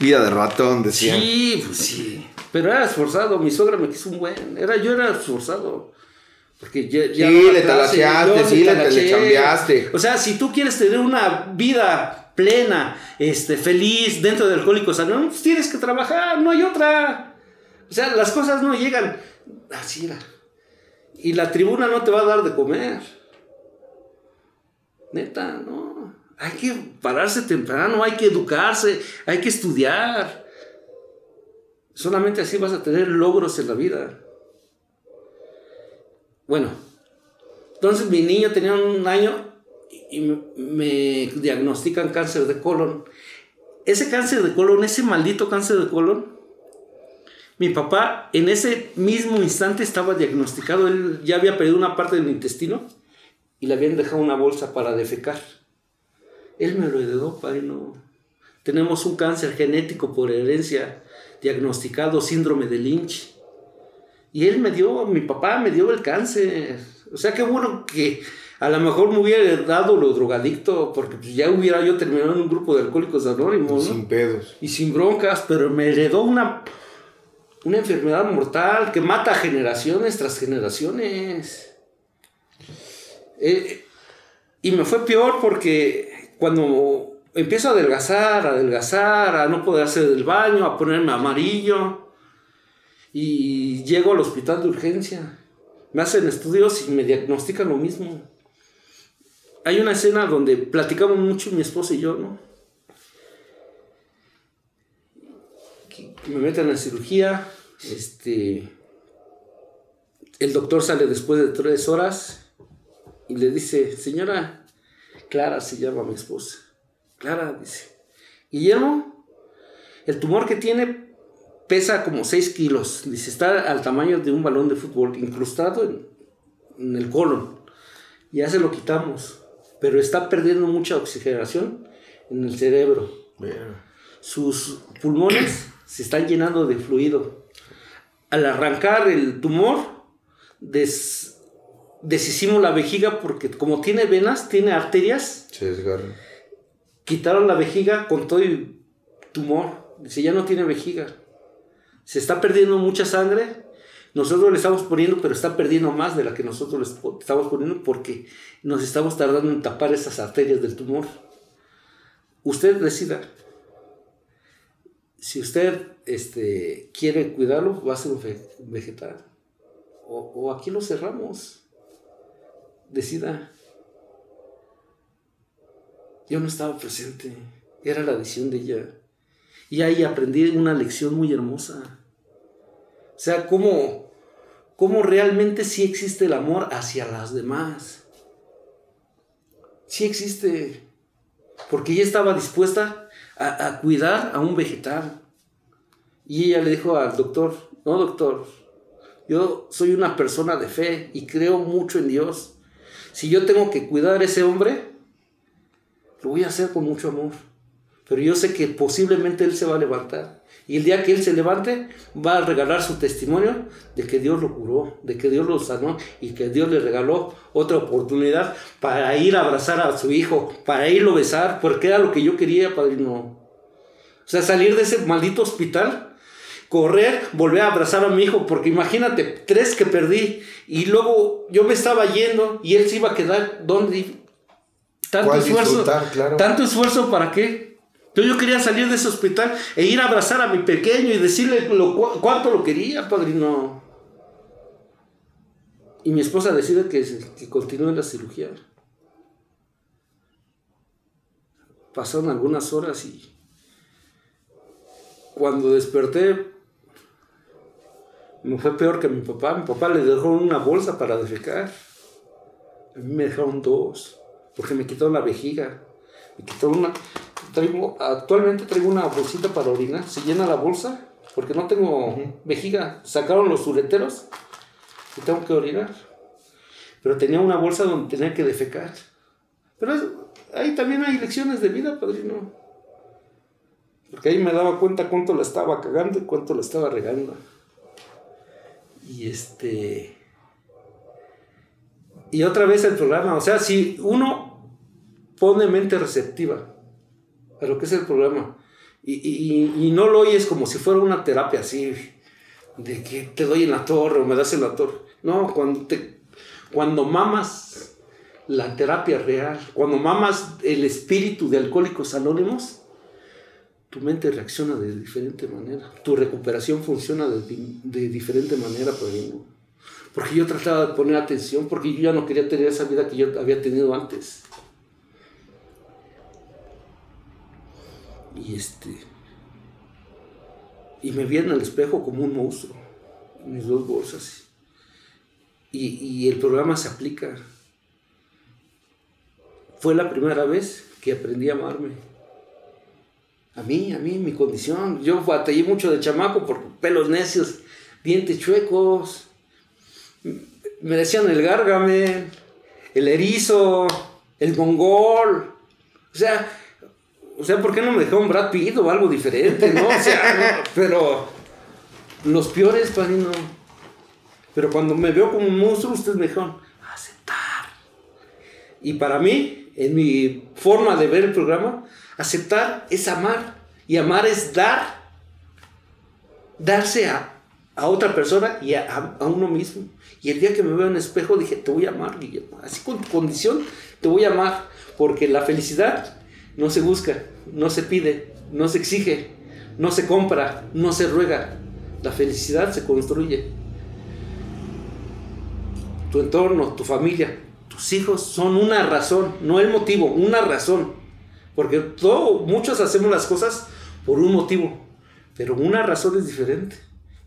Vida de ratón, decía. Sí, pues sí. Pero era esforzado, mi suegra me quiso un buen. Era, yo era esforzado. Porque ya, ya Sí, le clase, talacheaste, sí, le- le chambeaste. O sea, si tú quieres tener una vida plena, este, feliz, dentro de Alcohólicos Anónimos, pues tienes que trabajar, no hay otra. O sea, las cosas no llegan. Así era. Y la tribuna no te va a dar de comer. Neta, no. Hay que pararse temprano, hay que educarse, hay que estudiar. Solamente así vas a tener logros en la vida. Bueno, entonces mi niño tenía un año y me, diagnostican cáncer de colon. Ese cáncer de colon, ese maldito cáncer de colon, mi papá en ese mismo instante estaba diagnosticado, él ya había perdido una parte del intestino y le habían dejado una bolsa para defecar. Él me lo heredó, padre, no. Tenemos un cáncer genético por herencia, diagnosticado síndrome de Lynch. Y él me dio, mi papá me dio el cáncer. O sea, qué bueno que a lo mejor me hubiera dado lo drogadicto, porque pues ya hubiera yo terminado en un grupo de alcohólicos anónimos, ¿no? Sin pedos. y sin broncas, pero me heredó una, una enfermedad mortal que mata generaciones tras generaciones. Eh, y me fue peor porque cuando empiezo a adelgazar, a adelgazar, a no poder hacer el baño, a ponerme amarillo, y llego al hospital de urgencia, me hacen estudios y me diagnostican lo mismo. Hay una escena donde platicamos mucho mi esposa y yo, ¿no? me meten en cirugía, este, El doctor sale después de tres horas y le dice, señora, Clara se llama mi esposa. Clara dice, Guillermo, el tumor que tiene pesa como 6 kilos. Dice, está al tamaño de un balón de fútbol, incrustado en, en el colon. Ya se lo quitamos, pero está perdiendo mucha oxigenación en el cerebro. Sus pulmones se están llenando de fluido. Al arrancar el tumor, des, deshicimos la vejiga porque como tiene venas, tiene arterias. Se desgarra. Quitaron la vejiga con todo el tumor. Dice, ya no tiene vejiga. Se está perdiendo mucha sangre. Nosotros le estamos poniendo, pero está perdiendo más de la que nosotros le estamos poniendo porque nos estamos tardando en tapar esas arterias del tumor. Usted decida. Si usted este, quiere cuidarlo, va a ser un vegetal. O, o aquí lo cerramos. Decida. Yo no estaba presente. Era la decisión de ella. Y ahí aprendí una lección muy hermosa. O sea, cómo, cómo realmente sí existe el amor hacia las demás. Sí existe. Porque ella estaba dispuesta a, a cuidar a un vegetal. Y ella le dijo al doctor, no doctor, yo soy una persona de fe y creo mucho en Dios. Si yo tengo que cuidar a ese hombre, lo voy a hacer con mucho amor. Pero yo sé que posiblemente él se va a levantar. Y el día que él se levante, va a regalar su testimonio de que Dios lo curó, de que Dios lo sanó y que Dios le regaló otra oportunidad para ir a abrazar a su hijo, para irlo a besar, porque era lo que yo quería, padrino. O sea, salir de ese maldito hospital, correr, volver a abrazar a mi hijo, porque imagínate, tres que perdí, y luego yo me estaba yendo y él se iba a quedar, ¿dónde? Tanto esfuerzo, claro. tanto esfuerzo para qué? Entonces yo quería salir de ese hospital e ir a abrazar a mi pequeño y decirle lo, cuánto lo quería, padrino. Y mi esposa decide que, que continúe la cirugía. Pasaron algunas horas y cuando desperté me fue peor que mi papá. Mi papá le dejó una bolsa para defecar. A mí me dejaron dos porque me quitó la vejiga. Me quitó una traigo, actualmente traigo una bolsita para orinar. Se llena la bolsa porque no tengo vejiga. Sacaron los ureteros y tengo que orinar. Pero tenía una bolsa donde tenía que defecar. Pero ahí también hay lecciones de vida, padrino. Porque ahí me daba cuenta cuánto la estaba cagando y cuánto la estaba regando. Y este. Y otra vez el programa, o sea, si uno pone mente receptiva a lo que es el programa. Y, no lo oyes como si fuera una terapia así, de que te doy en la torre o me das en la torre. No, cuando, te, cuando mamas la terapia real, cuando mamas el espíritu de Alcohólicos Anónimos, tu mente reacciona de diferente manera. Tu recuperación funciona de, de diferente manera, Porque yo trataba de poner atención, porque yo ya no quería tener esa vida que yo había tenido antes. Y este. Y me vi en el espejo como un monstruo. Mis dos bolsas. Y, y el programa se aplica. Fue la primera vez que aprendí a amarme. A mí, a mí, mi condición. Yo batallé mucho de chamaco por pelos necios, dientes chuecos. Me decían el gárgame, el erizo, el mongol. O sea, o sea, ¿por qué no me dejó un Brad Pitt o algo diferente, no? Pero los peores, padrino. Pero cuando me veo como un monstruo, ustedes me dijeron, aceptar. Y para mí, en mi forma de ver el programa, aceptar es amar. Y amar es dar. Darse a, otra persona y a, a, uno mismo. Y el día que me veo en el espejo dije, te voy a amar, Guillermo. Así con tu condición, te voy a amar. Porque la felicidad no se busca, no se pide, no se exige, no se compra, no se ruega. La felicidad se construye. Tu entorno, tu familia, tus hijos son una razón, no el motivo, una razón. Porque todo, muchos hacemos las cosas por un motivo, pero una razón es diferente.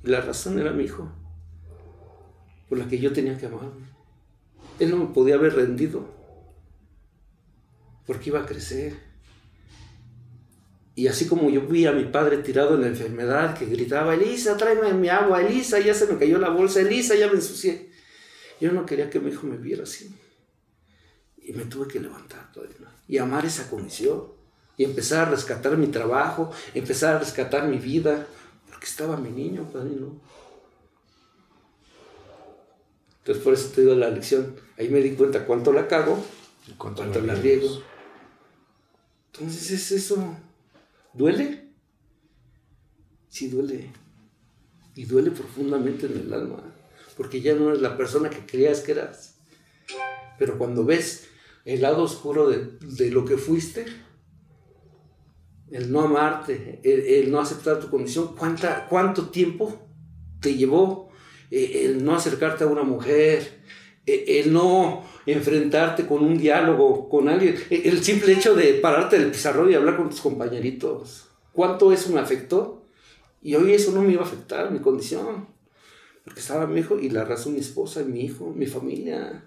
Y la razón era mi hijo. por la que yo tenía que amarme. Él no me podía haber rendido, porque iba a crecer. Y así como yo vi a mi padre tirado en la enfermedad, que gritaba, Elisa, tráeme mi agua, Elisa, ya se me cayó la bolsa, Elisa, ya me ensucié. Yo no quería que mi hijo me viera así. Y me tuve que levantar y amar esa condición. Y empezar a rescatar mi trabajo, empezar a rescatar mi vida, porque estaba mi niño, padrino. Entonces por eso te digo la lección. Ahí me di cuenta cuánto la cago, cuánto, la riego. Entonces es eso. ¿Duele? Sí duele. Y duele profundamente en el alma. Porque ya no eres la persona que creías que eras. Pero cuando ves el lado oscuro de, lo que fuiste, el no amarte, el, no aceptar tu condición, ¿cuánta, ¿cuánto tiempo te llevó eh, el no acercarte a una mujer, eh, el no enfrentarte con un diálogo con alguien, eh, el simple hecho de pararte del pizarrón y hablar con tus compañeritos. ¿Cuánto eso me afectó? Y hoy eso no me iba a afectar, mi condición. Porque estaba mi hijo y la razón mi esposa, mi hijo, mi familia.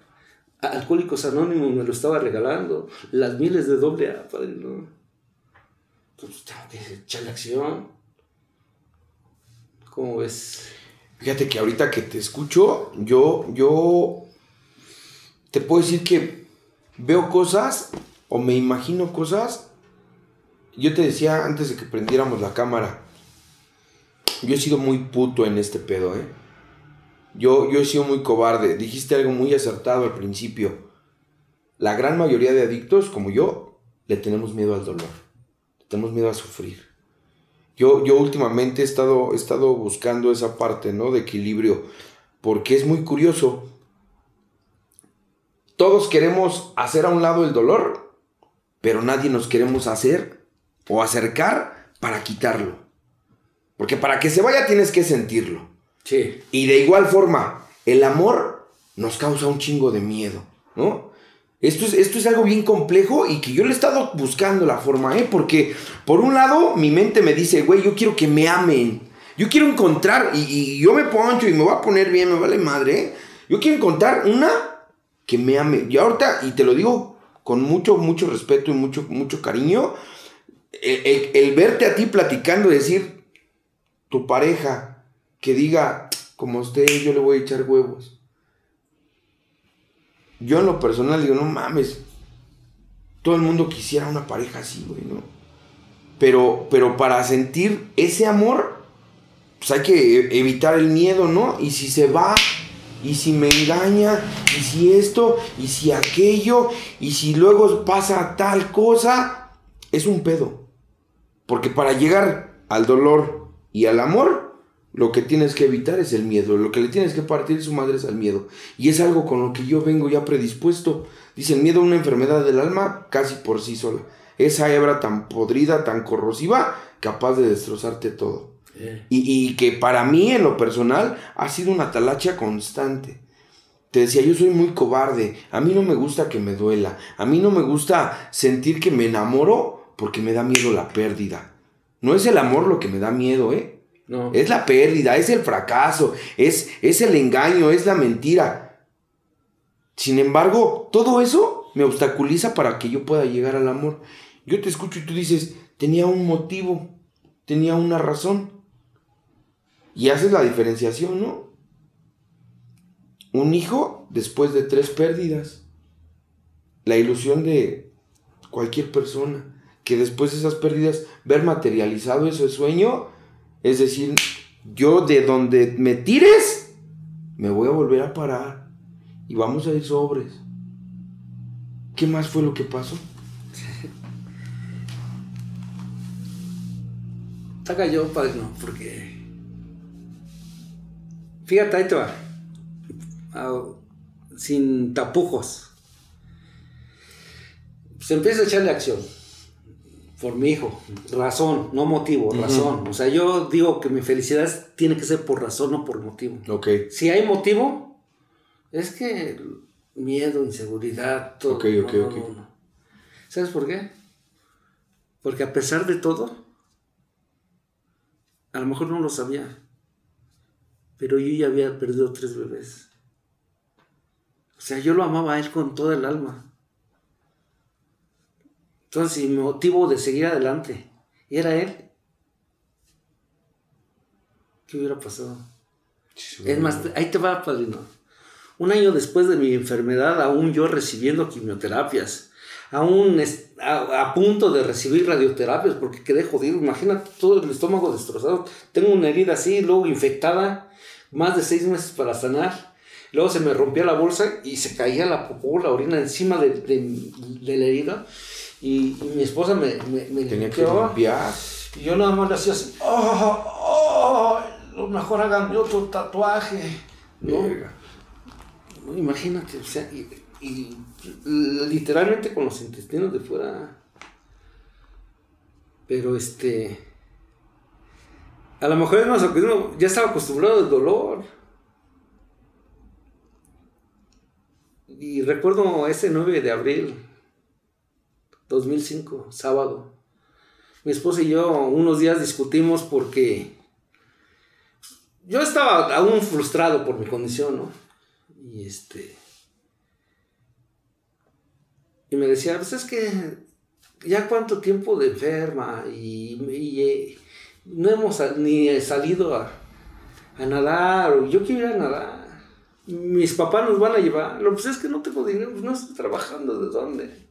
Alcohólicos Anónimos me lo estaba regalando. Las miles de doble A, padre, ¿no? Entonces tengo que echarle acción. ¿Cómo ves? Fíjate que ahorita que te escucho, yo, yo te puedo decir que veo cosas o me imagino cosas. Yo te decía antes de que prendiéramos la cámara, yo he sido muy puto en este pedo, ¿eh? Yo, yo he sido muy cobarde. Dijiste algo muy acertado al principio. La gran mayoría de adictos, como yo, le tenemos miedo al dolor. Le tenemos miedo a sufrir. Yo, yo últimamente he estado, he estado buscando esa parte, ¿no? De equilibrio. Porque es muy curioso. Todos queremos hacer a un lado el dolor, pero nadie nos queremos hacer o acercar para quitarlo. Porque para que se vaya tienes que sentirlo. Y de igual forma, el amor nos causa un chingo de miedo, ¿no? Esto es, esto es algo bien complejo y que yo le he estado buscando la forma, ¿eh? Porque por un lado mi mente me dice, güey, yo quiero que me amen. Yo quiero encontrar, y, yo me poncho y me voy a poner bien, me vale madre. ¿eh? Yo quiero encontrar una que me ame. Y ahorita, y te lo digo con mucho, mucho respeto y mucho, mucho cariño, el, el verte a ti platicando, decir, tu pareja, que diga, como usted, yo le voy a echar huevos yo en lo personal digo, no mames. Todo el mundo quisiera una pareja así, güey, ¿no? Pero, pero para sentir ese amor, pues hay que evitar el miedo, ¿no? Y si se va, y si me engaña, y si esto, y si aquello, y si luego pasa tal cosa, es un pedo. Porque para llegar al dolor y al amor, lo que tienes que evitar es el miedo, lo que le tienes que partir su madre es al miedo. Y es algo con lo que yo vengo ya predispuesto. Dice, el miedo es una enfermedad del alma casi por sí sola. Esa hebra tan podrida, tan corrosiva, capaz de destrozarte todo. Eh. Y, y, que para mí, en lo personal, ha sido una talacha constante. Te decía, yo soy muy cobarde. A mí no me gusta que me duela. A mí no me gusta sentir que me enamoro porque me da miedo la pérdida. No es el amor lo que me da miedo, ¿eh? Es la pérdida, es el fracaso, es, es el engaño, es la mentira. Sin embargo, todo eso me obstaculiza para que yo pueda llegar al amor. Yo te escucho y tú dices, tenía un motivo, tenía una razón. Y haces la diferenciación, ¿no? Un hijo después de tres pérdidas. La ilusión de cualquier persona. Que después de esas pérdidas, ver materializado ese sueño es decir, yo de donde me tires, me voy a volver a parar y vamos a ir sobres. ¿Qué más fue lo que pasó? (laughs) Saca yo, padre, no, porque. Fíjate, ahí. Ah, sin tapujos. Se empieza a echarle acción por mi hijo. Razón, no motivo, razón. O sea, yo digo que mi felicidad tiene que ser por razón, no por motivo. Ok. Si hay motivo, es que miedo, inseguridad, todo. Ok, ok, ok. ¿Sabes por qué? Porque a pesar de todo, a lo mejor no lo sabía, pero yo ya había perdido tres bebés. O sea, yo lo amaba a él con toda el alma. Entonces, mi motivo de seguir adelante era él. ¿Qué hubiera pasado? es más, ahí te va, padrino. Un año después de mi enfermedad, aún yo recibiendo quimioterapias, aún a, punto de recibir radioterapias porque quedé jodido. Imagínate todo el estómago destrozado. Tengo una herida así, luego infectada, más de seis meses para sanar. Luego se me rompía la bolsa y se caía la popó, la orina encima de, la herida. Y, mi esposa me, me, tenía que limpiar. Y yo nada más le hacía así, oh, oh, lo mejor hagan otro tatuaje. ¿no? Imagínate, o sea, y, literalmente con los intestinos de fuera. Pero este. A lo mejor es masoquismo, ya estaba acostumbrado al dolor. Y recuerdo ese 9 de abril 2005, sábado. Mi esposa y yo unos días discutimos porque yo estaba aún frustrado por mi condición, ¿no? Y este. Y me decía, pues es que ya cuánto tiempo de enferma y, eh, no hemos ni salido a, nadar, o yo quiero ir a nadar. Mis papás nos van a llevar. Lo pues es que no tengo dinero, pues no estoy trabajando, ¿de dónde?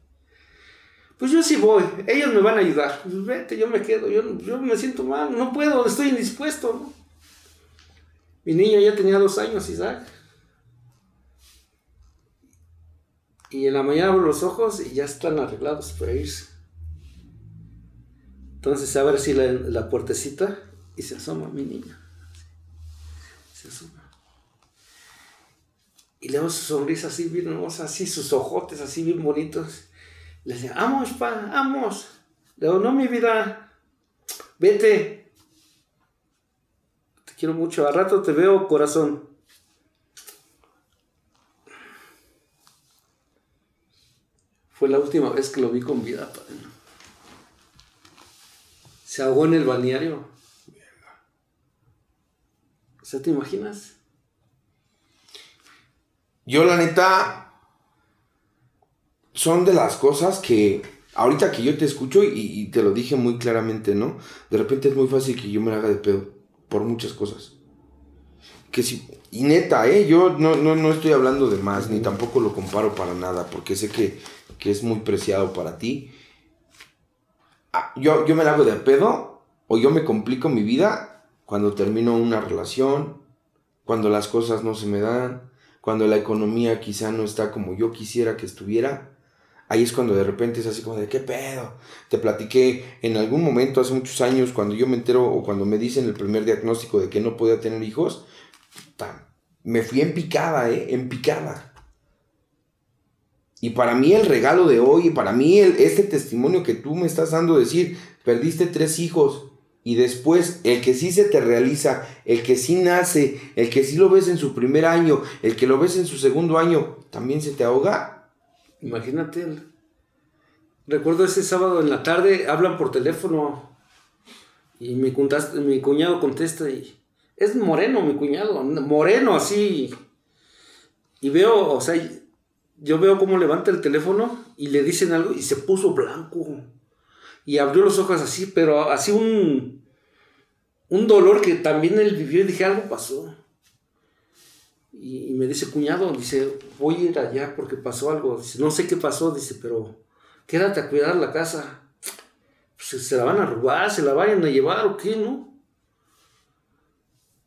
Pues yo sí voy, ellos me van a ayudar. Vete, yo me quedo, yo, yo me siento mal, no puedo, estoy indispuesto, ¿no? Mi niño ya tenía dos años, Isaac. Y en la mañana abro los ojos y ya están arreglados para irse. Entonces abre así la, la puertecita y se asoma mi niña. Se asoma. Y le veo su sonrisa así bien hermosa, así sus ojotes así bien bonitos. Le decía, vamos, pa, vamos. Le digo, no, mi vida, vete. Te quiero mucho. Al rato te veo, corazón. Fue la última vez que lo vi con vida, padre. Se ahogó en el balneario. O sea, ¿te imaginas? Yo, la neta, son de las cosas que ahorita que yo te escucho y, te lo dije muy claramente, ¿no? De repente es muy fácil que yo me haga de pedo por muchas cosas. Que si, y neta, ¿eh? Yo no, no, no estoy hablando de más, ni tampoco lo comparo para nada, porque sé que que es muy preciado para ti, ah, yo, yo me la hago de pedo o yo me complico mi vida cuando termino una relación, cuando las cosas no se me dan, cuando la economía quizá no está como yo quisiera que estuviera. Ahí es cuando de repente es así como de, ¿qué pedo? Te platiqué en algún momento, hace muchos años, cuando yo me entero o cuando me dicen el primer diagnóstico de que no podía tener hijos, me fui en picada, ¿eh? En picada. Y para mí el regalo de hoy, y para mí el, este testimonio que tú me estás dando, decir, perdiste tres hijos y después el que sí se te realiza, el que sí nace, el que sí lo ves en su primer año, el que lo ves en su segundo año, también se te ahoga. Imagínate. Recuerdo ese sábado en la tarde, hablan por teléfono y mi, cuñado contesta y es moreno mi cuñado, moreno así. Y veo, o sea, yo veo cómo levanta el teléfono y le dicen algo y se puso blanco. Y abrió los ojos así, pero así un, un dolor que también él vivió y dije, algo pasó. Y, me dice, cuñado, dice, voy a ir allá porque pasó algo. Dice, no sé qué pasó, dice, pero quédate a cuidar la casa. Pues se la van a robar, se la vayan a llevar o qué, ¿no?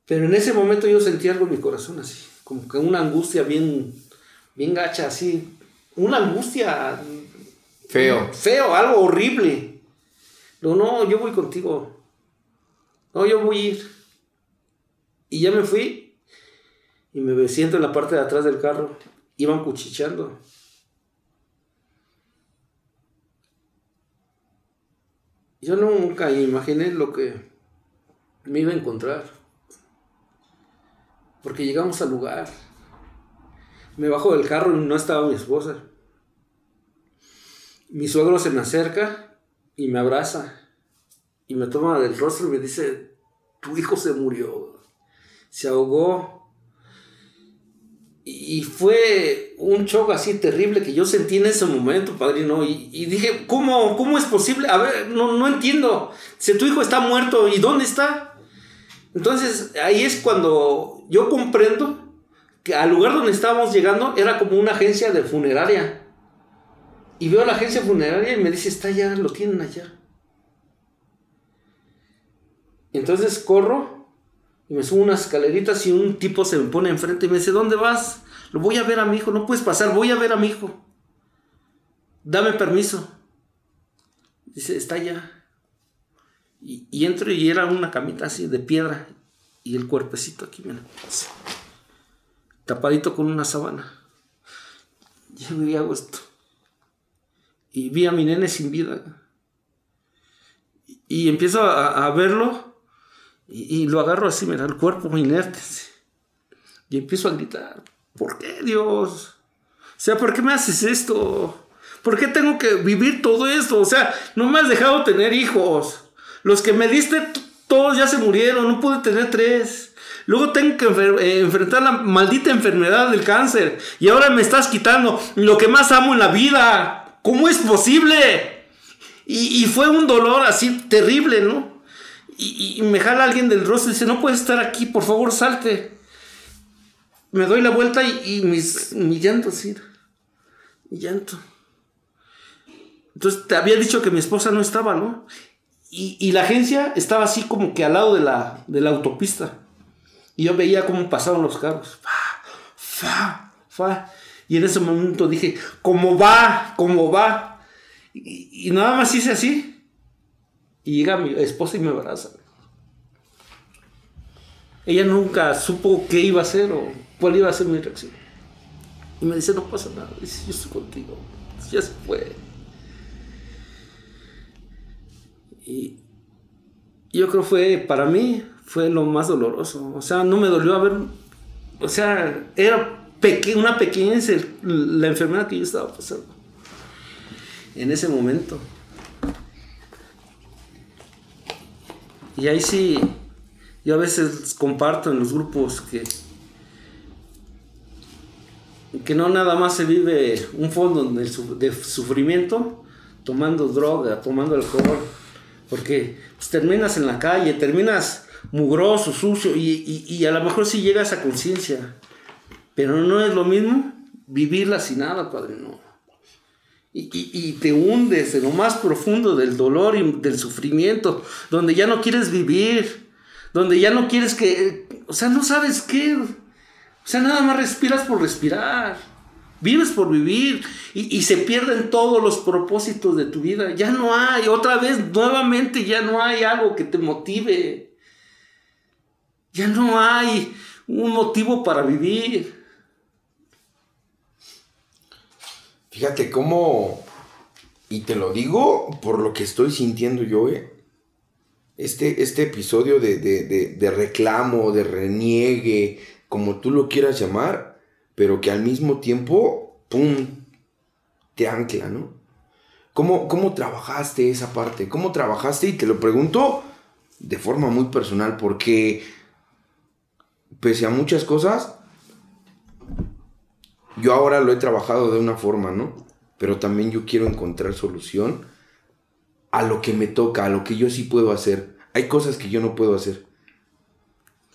Pero en ese momento yo sentí algo en mi corazón así, como que una angustia bien bien gacha, así, una angustia. Feo. Feo, algo horrible. No, no, yo voy contigo. No, yo voy a ir. Y ya me fui y me siento en la parte de atrás del carro. Iban cuchicheando. Yo nunca imaginé lo que me iba a encontrar. Porque llegamos al lugar. Me bajo del carro y no estaba mi esposa. Mi suegro se me acerca y me abraza y me toma del rostro y me dice, tu hijo se murió, se ahogó. Y fue un shock así terrible que yo sentí en ese momento, padrino. Y, y dije, ¿cómo, ¿cómo es posible? A ver, no, no entiendo. Si tu hijo está muerto, ¿y dónde está? Entonces ahí es cuando yo comprendo que al lugar donde estábamos llegando era como una agencia de funeraria. Y veo la agencia funeraria y me dice, está allá, lo tienen allá. Entonces corro y me subo unas escaleritas y un tipo se me pone enfrente y me dice, ¿dónde vas? Lo voy a ver a mi hijo, no puedes pasar, voy a ver a mi hijo. Dame permiso. Dice, está allá. Y, entro y era una camita así de piedra y el cuerpecito aquí, mira, tapadito con una sábana. Llego y hago esto. Y vi a mi nene sin vida. Y, empiezo a, verlo y, lo agarro así, mira, el cuerpo inerte. Y empiezo a gritar, ¿por qué Dios? O sea, ¿por qué me haces esto? ¿Por qué tengo que vivir todo esto? O sea, no me has dejado tener hijos. Los que me diste, todos ya se murieron, no pude tener tres. Luego tengo que eh, enfrentar la maldita enfermedad del cáncer. Y ahora me estás quitando lo que más amo en la vida. ¿Cómo es posible? Y, fue un dolor así terrible, ¿no? Y, me jala alguien del rostro y dice, no puedes estar aquí, por favor, salte. Me doy la vuelta y, mis, mi llanto, sí. Mi llanto. Entonces te había dicho que mi esposa no estaba, ¿no? Y, la agencia estaba así como que al lado de la, de la autopista. Y yo veía cómo pasaban los carros. Fa, fa, fa. Y en ese momento dije, ¿cómo va? ¿Cómo va? Y, nada más hice así. Y llega mi esposa y me abraza. Ella nunca supo qué iba a hacer o cuál iba a ser mi reacción. Y me dice, no pasa nada. Dice, yo estoy contigo. Ya se fue. Y yo creo fue, para mí, fue lo más doloroso. O sea, no me dolió haber, o sea, era una pequeñez la enfermedad que yo estaba pasando. En ese momento. Y ahí sí, yo a veces comparto en los grupos que, que no nada más se vive un fondo de sufrimiento tomando droga, tomando alcohol porque pues, terminas en la calle, terminas mugroso, sucio, y, a lo mejor sí llegas a conciencia. Pero no es lo mismo vivirla sin nada, Padre, no. Y, te hundes en lo más profundo del dolor y del sufrimiento, donde ya no quieres vivir, donde ya no quieres que, o sea, no sabes qué, o sea, nada más respiras por respirar. Vives por vivir y, se pierden todos los propósitos de tu vida. Ya no hay, otra vez, nuevamente, ya no hay algo que te motive. Ya no hay un motivo para vivir. Fíjate cómo, y te lo digo por lo que estoy sintiendo yo, eh. Este, este episodio de, de reclamo, de reniegue, como tú lo quieras llamar, pero que al mismo tiempo, ¡pum!, te ancla, ¿no? ¿Cómo, ¿Cómo trabajaste esa parte? ¿Cómo trabajaste? Y te lo pregunto de forma muy personal, porque pese a muchas cosas, yo ahora lo he trabajado de una forma, ¿no? Pero también yo quiero encontrar solución a lo que me toca, a lo que yo sí puedo hacer. Hay cosas que yo no puedo hacer.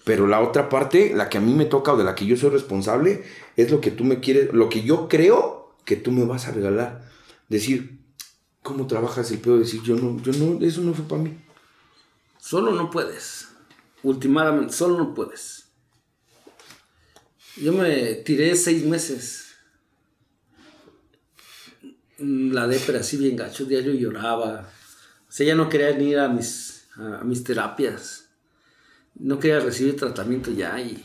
Pero la otra parte, la que a mí me toca o de la que yo soy responsable, es lo que tú me quieres, lo que yo creo que tú me vas a regalar. Decir, ¿cómo trabajas el pedo? Decir, yo no, yo no, eso no fue para mí. Solo no puedes. Últimamente, solo no puedes. Yo me tiré seis meses. La depre así bien gacho, diario lloraba. O sea, ya no quería ir a mis, a mis terapias no quería recibir tratamiento ya y,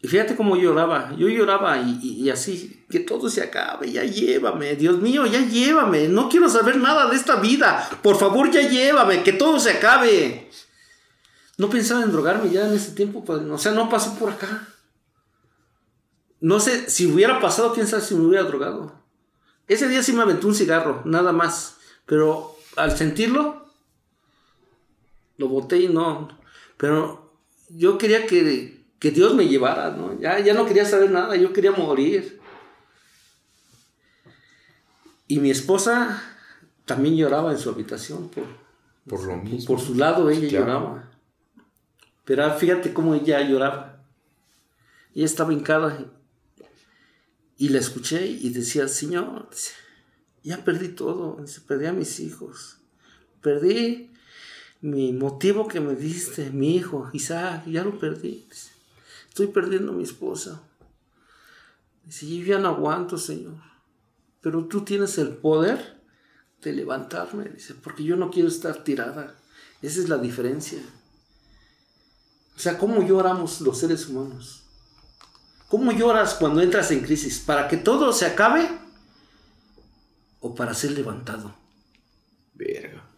y fíjate cómo lloraba, yo lloraba y, así, que todo se acabe, ya llévame, Dios mío, ya llévame, no quiero saber nada de esta vida, por favor ya llévame, que todo se acabe. No pensaba en drogarme ya en ese tiempo, pues, o sea, no pasó por acá. No sé, si hubiera pasado, quién sabe si me hubiera drogado. Ese día sí me aventó un cigarro, nada más, pero al sentirlo, lo boté y no. Pero yo quería que, que Dios me llevara, ¿no? Ya, ya no quería saber nada, yo quería morir. Y mi esposa también lloraba en su habitación por, por lo mismo. Por su lado ella lloraba. Pero fíjate cómo ella lloraba. Ella estaba hincada y la escuché y decía, Señor, ya perdí todo, perdí a mis hijos, perdí mi motivo que me diste, mi hijo, Isaac, ya lo perdí. Estoy perdiendo a mi esposa. Dice, yo ya no aguanto, Señor. Pero tú tienes el poder de levantarme, dice, porque yo no quiero estar tirada. Esa es la diferencia. O sea, ¿cómo lloramos los seres humanos? ¿Cómo lloras cuando entras en crisis? ¿Para que todo se acabe? ¿O para ser levantado? Verga.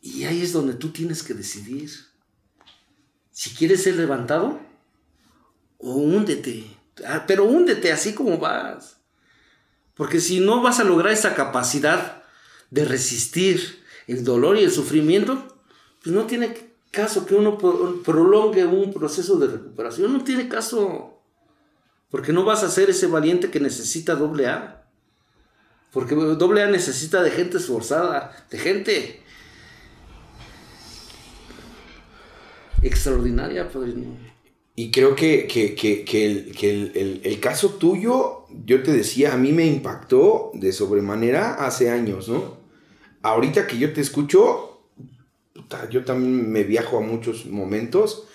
Y ahí es donde tú tienes que decidir. Si quieres ser levantado o húndete. Ah, pero húndete así como vas. Porque si no vas a lograr esa capacidad de resistir el dolor y el sufrimiento, pues no tiene caso que uno prolongue un proceso de recuperación. No tiene caso. Porque no vas a ser ese valiente que necesita doble A. Porque doble A necesita de gente esforzada, de gente extraordinaria, padrino. Y creo que, el, caso tuyo, yo te decía, a mí me impactó de sobremanera hace años, ¿no? Ahorita que yo te escucho, yo también me viajo a muchos momentos.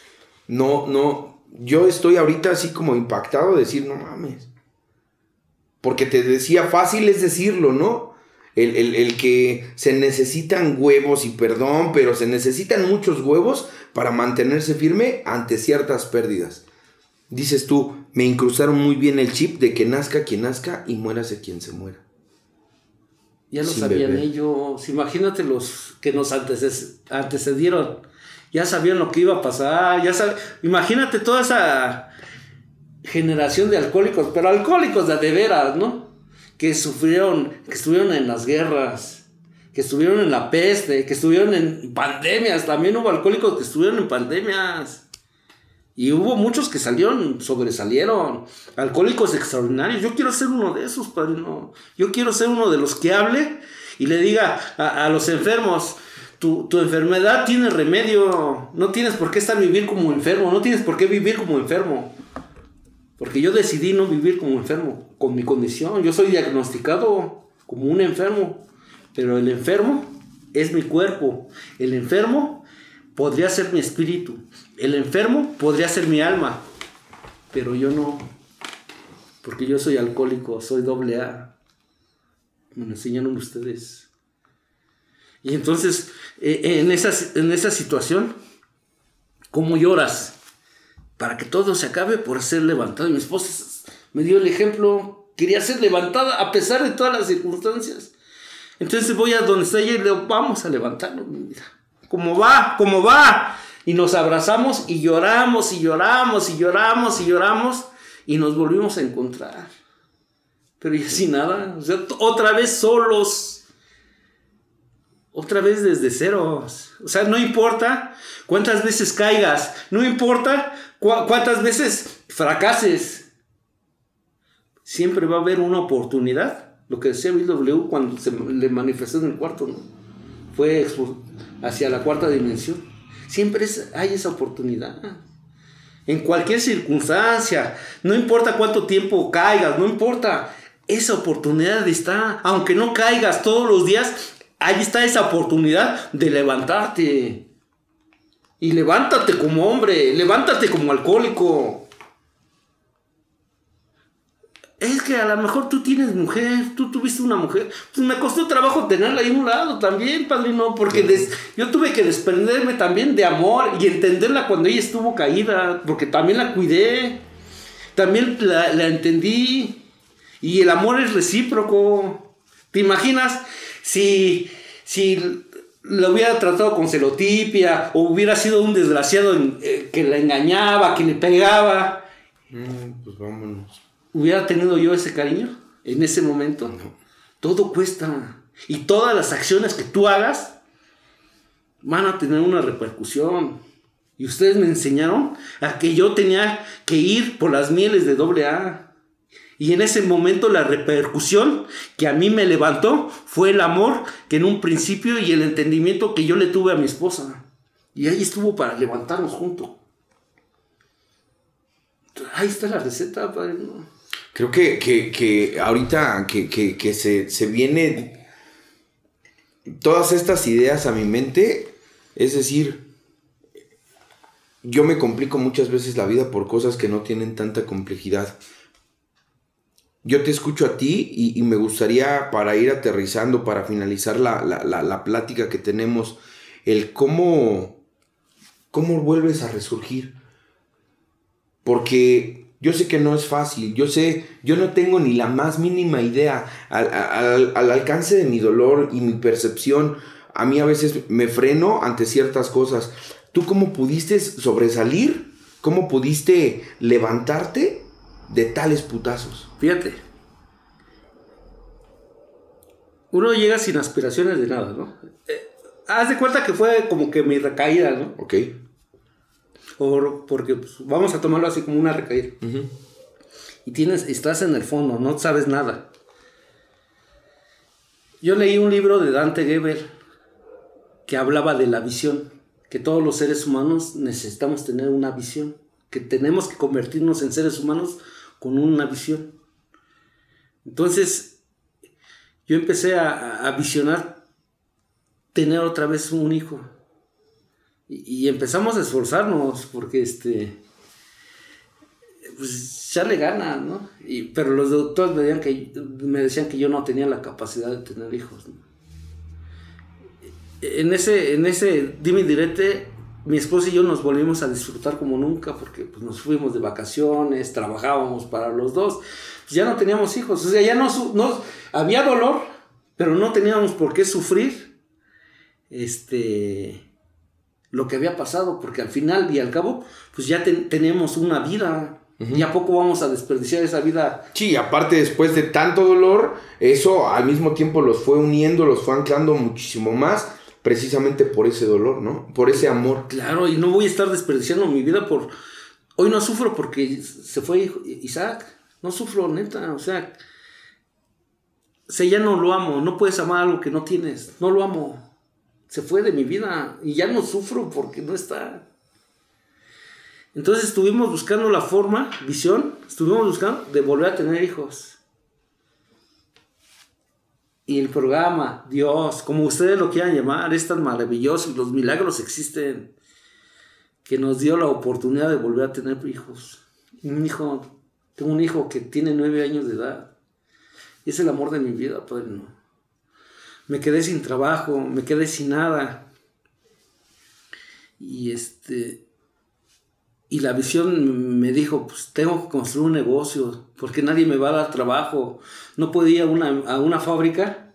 No, no, yo estoy ahorita así como impactado de decir, no mames. Porque te decía, fácil es decirlo, ¿no? El, que se necesitan huevos y perdón, pero se necesitan muchos huevos para mantenerse firme ante ciertas pérdidas. Dices tú, me incrustaron muy bien el chip de que nazca quien nazca y muérase quien se muera. Ya lo sabían ellos. Imagínate los que nos antecedieron. Ya sabían lo que iba a pasar. Ya Imagínate toda esa generación de alcohólicos, pero alcohólicos de, de veras, ¿no? que sufrieron, que estuvieron en las guerras, que estuvieron en la peste, que estuvieron en pandemias. También hubo alcohólicos que estuvieron en pandemias. Y hubo muchos que salieron, sobresalieron. Alcohólicos extraordinarios. Yo quiero ser uno de esos, padrino. Yo quiero ser uno de los que hable y le diga a, los enfermos, tu, tu, enfermedad tiene remedio. No tienes por qué estar vivir como enfermo. No tienes por qué vivir como enfermo. Porque yo decidí no vivir como enfermo, con mi condición. Yo soy diagnosticado como un enfermo. Pero el enfermo es mi cuerpo. El enfermo podría ser mi espíritu. El enfermo podría ser mi alma. Pero yo no. Porque yo soy alcohólico, soy doble A. Me lo enseñaron ustedes. Y entonces, eh, en, esa, en esa situación, ¿cómo lloras? para que todo se acabe por ser levantado. Y mi esposa me dio el ejemplo, quería ser levantada a pesar de todas las circunstancias. Entonces voy a donde está ella y le digo, vamos a levantarnos, mira. ¿Cómo va? ¿Cómo va? Y nos abrazamos y lloramos y lloramos y lloramos y lloramos y nos volvimos a encontrar. Pero ya sin nada, o sea, otra vez solos. Otra vez desde ceros. O sea, no importa cuántas veces caigas, no importa ¿Cuántas veces fracases? Siempre va a haber una oportunidad. Lo que decía Bill W cuando se le manifestó en el cuarto, ¿no? Fue hacia la cuarta dimensión. Siempre hay esa oportunidad. En cualquier circunstancia, no importa cuánto tiempo caigas, no importa, esa oportunidad está, aunque no caigas todos los días, ahí está esa oportunidad de levantarte. Y levántate como hombre, levántate como alcohólico. Es que a lo mejor tú tienes mujer, tú tuviste una mujer. Pues me costó trabajo tenerla ahí a un lado también, padrino, porque yo tuve que desprenderme también de amor y entenderla cuando ella estuvo caída, porque también la cuidé, también la, la entendí. Y el amor es recíproco. ¿Te imaginas si, si lo hubiera tratado con celotipia o hubiera sido un desgraciado eh, que la engañaba, que le pegaba. pues vámonos. ¿Hubiera tenido yo ese cariño en ese momento? No. Todo cuesta. Y todas las acciones que tú hagas van a tener una repercusión. Y ustedes me enseñaron a que yo tenía que ir por las mieles de doble A. Y en ese momento la repercusión que a mí me levantó fue el amor que en un principio y el entendimiento que yo le tuve a mi esposa. Y ahí estuvo para levantarnos juntos. Ahí está la receta, padre. Creo que, que, ahorita que, que se, se viene todas estas ideas a mi mente, es decir, yo me complico muchas veces la vida por cosas que no tienen tanta complejidad. Yo te escucho a ti y, me gustaría para ir aterrizando, para finalizar la, la, plática que tenemos, el cómo, cómo vuelves a resurgir. Porque yo sé que no es fácil, yo sé, yo no tengo ni la más mínima idea al, al alcance de mi dolor y mi percepción. A mí a veces me freno ante ciertas cosas, ¿Tú cómo pudiste sobresalir? ¿Cómo pudiste levantarte de tales putazos? Fíjate. Uno llega sin aspiraciones de nada, ¿no? Eh, haz de cuenta que fue como que mi recaída, ¿no? Ok. Porque pues, vamos a tomarlo así como una recaída. Y tienes, estás en el fondo, no sabes nada. Yo leí un libro de Dante Geber que hablaba de la visión que todos los seres humanos necesitamos tener una visión, que tenemos que convertirnos en seres humanos con una visión. Entonces, yo empecé a, visionar tener otra vez un hijo. Y, empezamos a esforzarnos porque este pues ya le gana, ¿no? Y, pero los doctores me decían, que, me decían que yo no tenía la capacidad de tener hijos. ¿no? en ese, en ese dime direte, mi esposa y yo nos volvimos a disfrutar como nunca porque pues, nos fuimos de vacaciones, trabajábamos para los dos, pues, ya no teníamos hijos, o sea, ya no, no, había dolor, pero no teníamos por qué sufrir este, lo que había pasado, porque al final y al cabo, pues ya tenemos una vida, ¿Y a poco vamos a desperdiciar esa vida? Sí, aparte después de tanto dolor, eso al mismo tiempo los fue uniendo, los fue anclando muchísimo más precisamente por ese dolor, ¿no? Por ese amor. Claro, y no voy a estar desperdiciando mi vida por... Hoy no sufro porque se fue Isaac. No sufro, neta. O sea, si ya no lo amo. No puedes amar algo que no tienes. No lo amo. Se fue de mi vida y ya no sufro porque no está. Entonces estuvimos buscando la forma, visión, estuvimos buscando de volver a tener hijos y el programa, Dios, como ustedes lo quieran llamar, es tan maravilloso y los milagros existen que nos dio la oportunidad de volver a tener hijos. Un hijo, tengo un hijo que tiene nueve años de edad. Es el amor de mi vida, Padre. No. Me quedé sin trabajo, me quedé sin nada. Y este, y la visión me dijo, pues tengo que construir un negocio, porque nadie me va a dar trabajo. No podía ir a una, a una fábrica,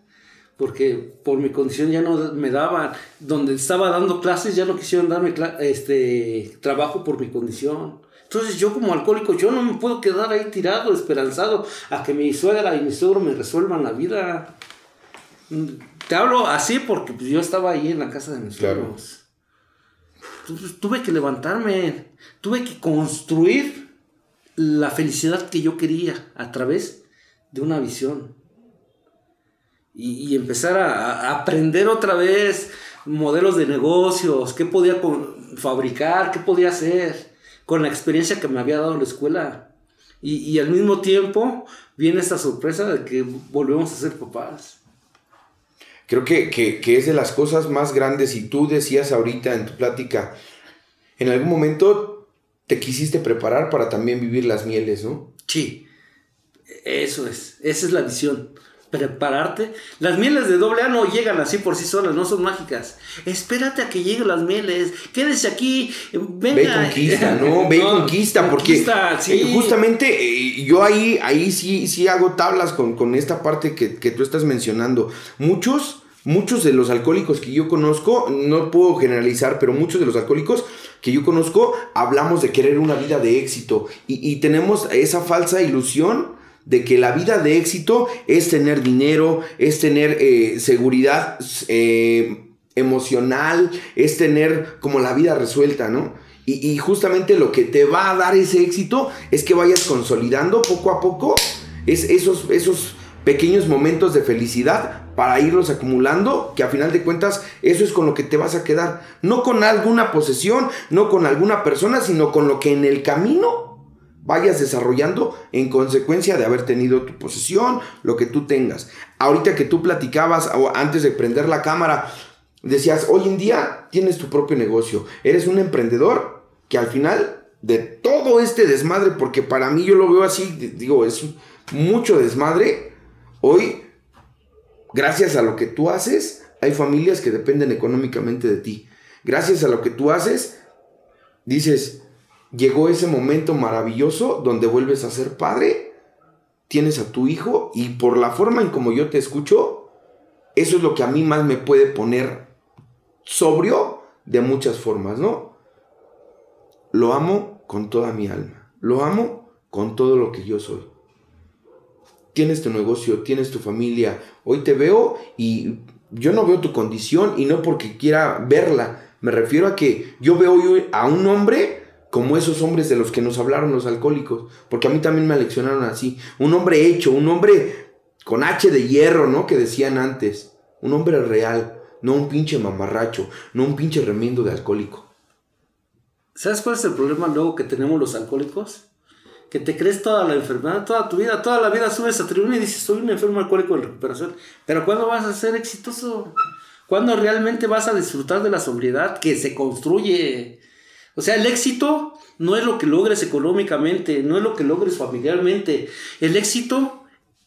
porque por mi condición ya no me daban. Donde estaba dando clases ya no quisieron darme este, trabajo por mi condición. Entonces yo como alcohólico, yo no me puedo quedar ahí tirado, esperanzado, a que mi suegra y mi suegro me resuelvan la vida. Te hablo así porque pues, yo estaba ahí en la casa de mis suegros tuve que levantarme, tuve que construir la felicidad que yo quería a través de una visión. Y, empezar a, aprender otra vez modelos de negocios, qué podía fabricar, qué podía hacer, con la experiencia que me había dado la escuela. Y, y al mismo tiempo viene esta sorpresa de que volvemos a ser papás. Creo que, que, es de las cosas más grandes y tú decías ahorita en tu plática, en algún momento te quisiste preparar para también vivir las mieles, ¿no? Sí, eso es, esa es la visión. Prepararte. Las mieles de doble A no llegan así por sí solas, no son mágicas. Espérate a que lleguen las mieles. Quédese aquí. Venga. Ve conquista, ¿no? (laughs) Ve conquista, porque eh, justamente eh, yo ahí, ahí sí, sí hago tablas con, esta parte que, que tú estás mencionando. Muchos muchos de los alcohólicos que yo conozco, no puedo generalizar, pero muchos de los alcohólicos que yo conozco hablamos de querer una vida de éxito y, tenemos esa falsa ilusión de que la vida de éxito es tener dinero, es tener eh, seguridad eh, emocional, es tener como la vida resuelta, ¿no? Y, justamente lo que te va a dar ese éxito es que vayas consolidando poco a poco es esos, esos pequeños momentos de felicidad para irlos acumulando, que a final de cuentas eso es con lo que te vas a quedar. No con alguna posesión, no con alguna persona, sino con lo que en el camino vayas desarrollando en consecuencia de haber tenido tu posesión, lo que tú tengas. Ahorita que tú platicabas, antes de prender la cámara, decías, hoy en día tienes tu propio negocio, eres un emprendedor que al final de todo este desmadre, porque para mí yo lo veo así, digo, es mucho desmadre, Hoy, gracias a lo que tú haces, hay familias que dependen económicamente de ti. Gracias a lo que tú haces, dices, llegó ese momento maravilloso donde vuelves a ser padre, tienes a tu hijo y por la forma en como yo te escucho, eso es lo que a mí más me puede poner sobrio de muchas formas, ¿no? Lo amo con toda mi alma, lo amo con todo lo que yo soy tienes tu negocio, tienes tu familia, hoy te veo y yo no veo tu condición y no porque quiera verla, me refiero a que yo veo hoy a un hombre como esos hombres de los que nos hablaron los alcohólicos, porque a mí también me aleccionaron así, un hombre hecho, un hombre con H de hierro, ¿no? Que decían antes, un hombre real, no un pinche mamarracho, no un pinche remiendo de alcohólico. ¿Sabes cuál es el problema luego que tenemos los alcohólicos? que te crees toda la enfermedad, toda tu vida, toda la vida subes a tribuna y dices, soy un enfermo alcohólico en recuperación. Pero ¿cuándo vas a ser exitoso? ¿Cuándo realmente vas a disfrutar de la sobriedad que se construye? O sea, el éxito no es lo que logres económicamente, no es lo que logres familiarmente. El éxito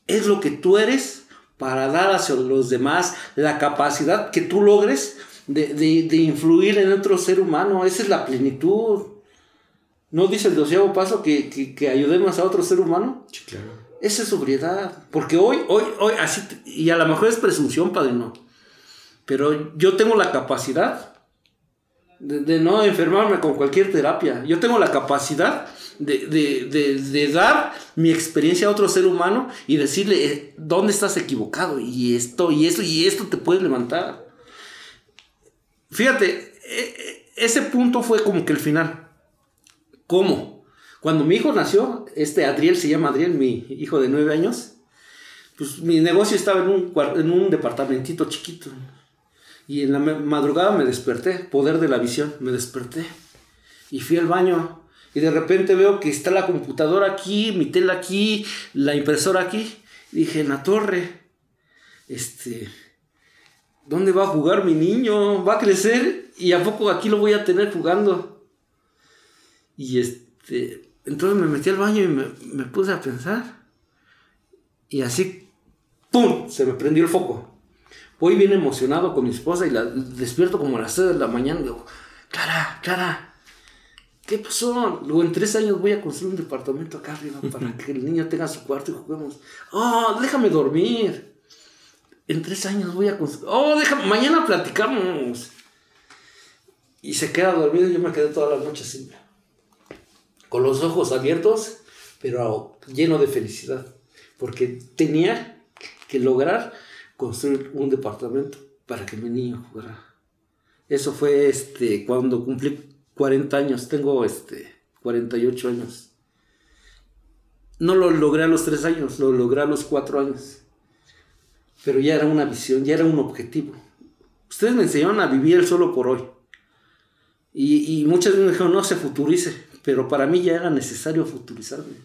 es lo que tú eres para dar hacia los demás, la capacidad que tú logres de, de influir en otro ser humano. Esa es la plenitud. ¿No dice el doceavo paso que, que, ayudemos a otro ser humano? Sí, claro. Esa es sobriedad. Porque hoy, hoy, hoy, así, y a lo mejor es presunción, padrino. Pero yo tengo la capacidad de, no enfermarme con cualquier terapia. Yo tengo la capacidad de, de, dar mi experiencia a otro ser humano y decirle eh, dónde estás equivocado y esto y esto y esto te puede levantar. Fíjate, e, e, ese punto fue como que el final. ¿Cómo? Cuando mi hijo nació, este Adriel se llama Adriel, mi hijo de nueve años, pues mi negocio estaba en un, en un departamentito chiquito. Y en la madrugada me desperté, poder de la visión, me desperté. Y fui al baño. Y de repente veo que está la computadora aquí, mi tela aquí, la impresora aquí. dije, en la torre, este, ¿dónde va a jugar mi niño? ¿Va a crecer? ¿Y a poco aquí lo voy a tener jugando? Y este, entonces me metí al baño y me, puse a pensar. Y así, ¡pum! Se me prendió el foco. Voy bien emocionado con mi esposa y la despierto como a las 6 de la mañana y digo, Clara, Clara, ¿qué pasó? Luego en tres años voy a construir un departamento acá arriba (laughs) para que el niño tenga su cuarto y juguemos. Oh, déjame dormir. En tres años voy a construir. Oh, déjame, mañana platicamos. Y se queda dormido y yo me quedé toda la noche así con los ojos abiertos, pero lleno de felicidad, porque tenía que lograr construir un departamento para que mi niño jugara. Eso fue este, cuando cumplí 40 años, tengo este, 48 años. No lo logré a los 3 años, lo logré a los 4 años. Pero ya era una visión, ya era un objetivo. Ustedes me enseñaron a vivir solo por hoy. Y, y muchas veces me dijeron, no se futurice pero para mí ya era necesario futurizarme.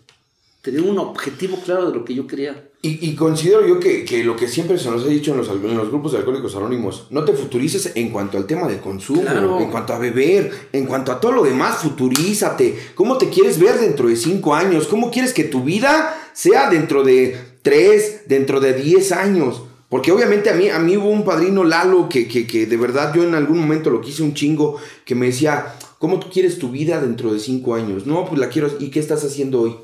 Tener un objetivo claro de lo que yo quería. Y, considero yo que, que, lo que siempre se nos ha dicho en los, en los, grupos de alcohólicos anónimos, no te futurices en cuanto al tema del consumo, en cuanto a beber, en cuanto a todo lo demás, futurízate. ¿Cómo te quieres ver dentro de cinco años? ¿Cómo quieres que tu vida sea dentro de tres, dentro de diez años? Porque obviamente a mí, a mí hubo un padrino Lalo que, que, que de verdad yo en algún momento lo quise un chingo, que me decía, ¿Cómo tú quieres tu vida dentro de cinco años? No, pues la quiero. ¿Y qué estás haciendo hoy?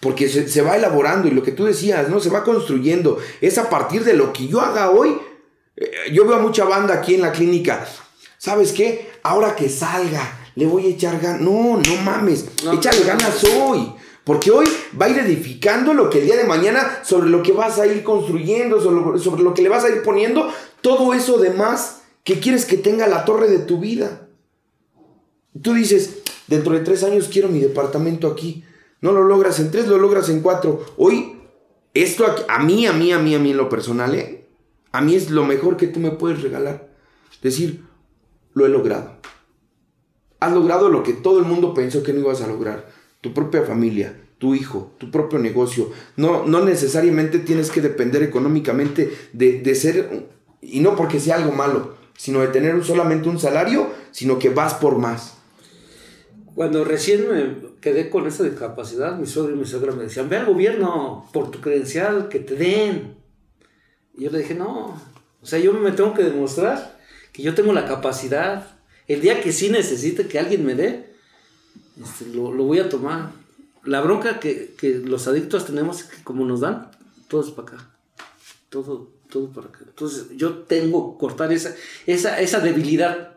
Porque se, va elaborando y lo que tú decías, ¿no? Se va construyendo. Es a partir de lo que yo haga hoy. Eh, yo veo a mucha banda aquí en la clínica. ¿Sabes qué? Ahora que salga, le voy a echar ganas. No, no mames. Échale ganas hoy. Porque hoy va a ir edificando lo que el día de mañana, sobre lo que vas a ir construyendo, sobre sobre lo que le vas a ir poniendo, todo eso demás que quieres que tenga la torre de tu vida. Tú dices, Dentro de tres años quiero mi departamento aquí. No lo logras en tres, lo logras en cuatro. Hoy, esto a, mí, a mí, a mí, a mí en lo personal, ¿eh? A mí es lo mejor que tú me puedes regalar. Decir, lo he logrado. Has logrado lo que todo el mundo pensó que no ibas a lograr. Tu propia familia, tu hijo, tu propio negocio. No, no necesariamente tienes que depender económicamente de, de ser, y no porque sea algo malo, sino de tener solamente un salario, sino que vas por más. Cuando recién me quedé con esa discapacidad, mi suegro y mi suegra me decían, ve al gobierno por tu credencial, que te den. Y yo le dije, no, o sea, yo me tengo que demostrar que yo tengo la capacidad. El día que sí necesite que alguien me dé, este, lo, lo, voy a tomar. La bronca que, que, los adictos tenemos es que como nos dan, todo es para acá. Todo, todo para acá. Entonces yo tengo que cortar esa, esa, esa debilidad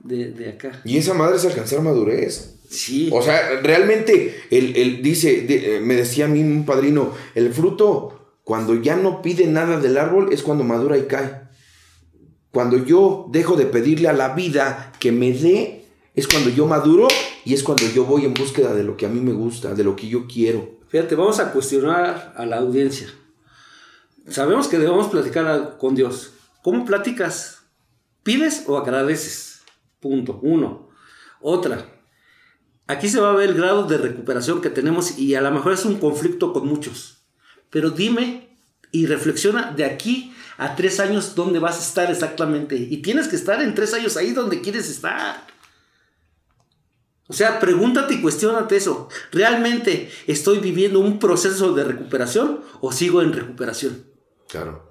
de, de acá. Y esa madre es alcanzar madurez. Sí. O sea, realmente, él, dice, eh, me decía a mí un padrino, el fruto, cuando ya no pide nada del árbol, es cuando madura y cae. Cuando yo dejo de pedirle a la vida que me dé, es cuando yo maduro y es cuando yo voy en búsqueda de lo que a mí me gusta, de lo que yo quiero. Fíjate, vamos a cuestionar a la audiencia. Sabemos que debemos platicar con Dios. ¿Cómo platicas? ¿Pides o agradeces? Punto. Uno. Otra. Aquí se va a ver el grado de recuperación que tenemos y a lo mejor es un conflicto con muchos. Pero dime y reflexiona de aquí a tres años dónde vas a estar exactamente. Y tienes que estar en tres años ahí donde quieres estar. O sea, pregúntate y cuestionate eso. ¿Realmente estoy viviendo un proceso de recuperación o sigo en recuperación? Claro.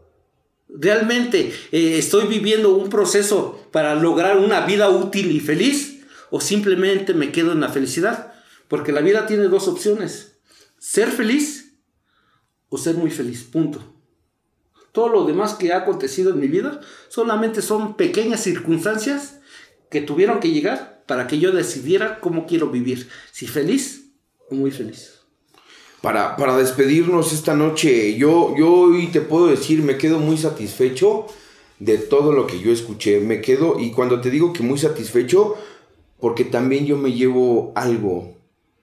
¿Realmente eh, estoy viviendo un proceso para lograr una vida útil y feliz? O simplemente me quedo en la felicidad. Porque la vida tiene dos opciones. Ser feliz o ser muy feliz. Punto. Todo lo demás que ha acontecido en mi vida solamente son pequeñas circunstancias que tuvieron que llegar para que yo decidiera cómo quiero vivir. Si feliz o muy feliz. Para, para despedirnos esta noche, yo, yo hoy te puedo decir, me quedo muy satisfecho de todo lo que yo escuché. Me quedo, y cuando te digo que muy satisfecho, porque también yo me llevo algo.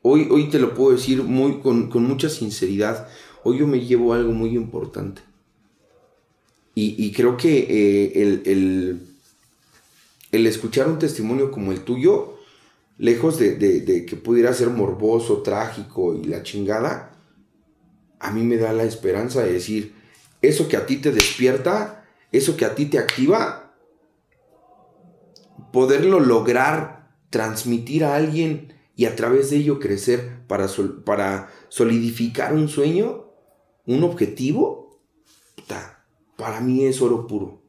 Hoy, hoy te lo puedo decir muy, con, mucha sinceridad. Hoy yo me llevo algo muy importante. Y, creo que eh, el, el, escuchar un testimonio como el tuyo, lejos de, de, que pudiera ser morboso, trágico y la chingada, a mí me da la esperanza de decir, eso que a ti te despierta, eso que a ti te activa, poderlo lograr transmitir a alguien y a través de ello crecer para, para solidificar un sueño, un objetivo, para mí es oro puro.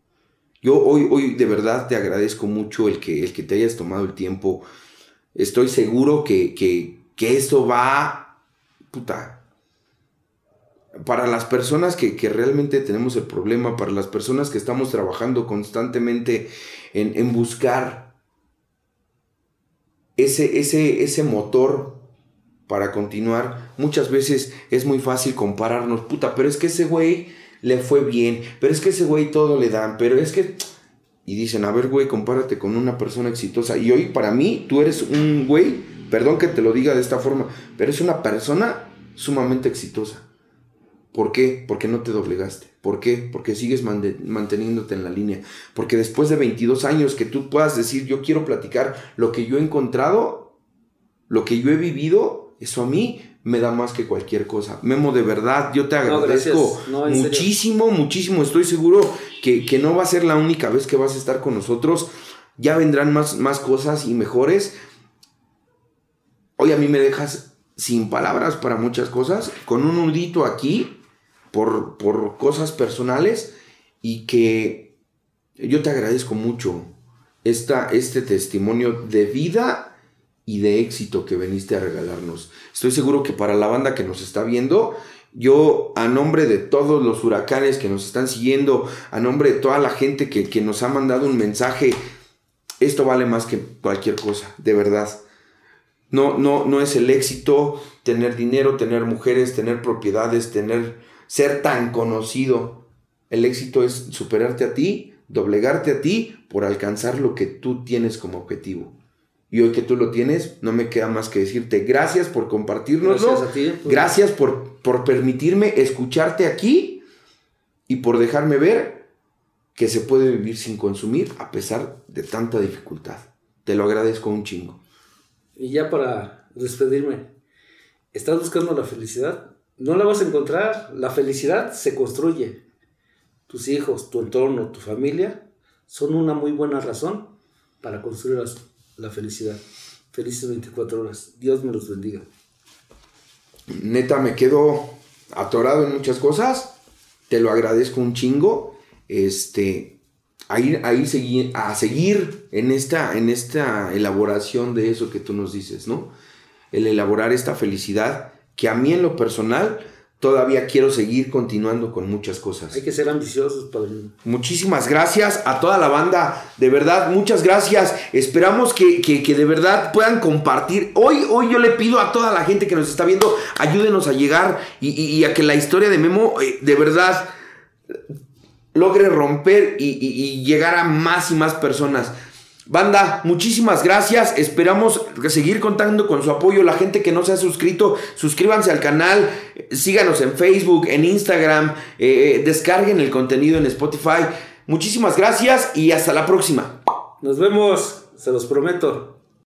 Yo hoy, hoy de verdad te agradezco mucho el que, el que te hayas tomado el tiempo. Estoy seguro que, que, que esto va, puta, para las personas que, que, realmente tenemos el problema, para las personas que estamos trabajando constantemente en, en buscar ese, ese, ese motor para continuar, muchas veces es muy fácil compararnos, puta, pero es que ese güey le fue bien, pero es que ese güey todo le dan, pero es que... Y dicen, a ver, güey, compárate con una persona exitosa. Y hoy para mí, tú eres un güey, perdón que te lo diga de esta forma, pero es una persona sumamente exitosa. ¿Por qué? Porque no te doblegaste. ¿Por qué? Porque sigues manteniéndote en la línea. Porque después de 22 años que tú puedas decir, yo quiero platicar lo que yo he encontrado, lo que yo he vivido, eso a mí me da más que cualquier cosa. Memo, de verdad, yo te agradezco muchísimo, muchísimo. Estoy seguro que, que, no va a ser la única vez que vas a estar con nosotros. Ya vendrán más, más cosas y mejores. Hoy a mí me dejas sin palabras para muchas cosas, con un nudito aquí por, cosas personales y que yo te agradezco mucho esta, este testimonio de vida y de éxito que veniste a regalarnos. Estoy seguro que para la banda que nos está viendo, yo a nombre de todos los huracanes que nos están siguiendo, a nombre de toda la gente que, que nos ha mandado un mensaje, esto vale más que cualquier cosa, de verdad. No, no, no es el éxito tener dinero, tener mujeres, tener propiedades, tener ser tan conocido. El éxito es superarte a ti, doblegarte a ti por alcanzar lo que tú tienes como objetivo. Y hoy que tú lo tienes, no me queda más que decirte gracias por compartirnoslo. Gracias a ti. pues. Gracias por, por permitirme escucharte aquí y por dejarme ver que se puede vivir sin consumir a pesar de tanta dificultad. Te lo agradezco un chingo. Y ya para despedirme, ¿estás buscando la felicidad? No la vas a encontrar. La felicidad se construye. Tus hijos, tu entorno, tu familia son una muy buena razón para construir la felicidad. Felices 24 horas. Dios me los bendiga. Neta, me quedo atorado en muchas cosas. Te lo agradezco un chingo. Este, a a seguir en esta, en esta elaboración de eso que tú nos dices, ¿no? El elaborar esta felicidad que a mí en lo personal todavía quiero seguir continuando con muchas cosas. Hay que ser ambiciosos, padrino. Muchísimas gracias a toda la banda. De verdad, muchas gracias. Esperamos que, que- que de verdad puedan compartir. Hoy, hoy yo le pido a toda la gente que nos está viendo, ayúdenos a llegar y, y- y a que la historia de Memo eh, de verdad logre romper y, y- y llegar a más y más personas. Banda, muchísimas gracias. Esperamos seguir contando con su apoyo. La gente que no se ha suscrito, suscríbanse al canal. Síganos en Facebook, en Instagram. eh, descarguen el contenido en Spotify. Muchísimas gracias y hasta la próxima. Nos vemos, se los prometo.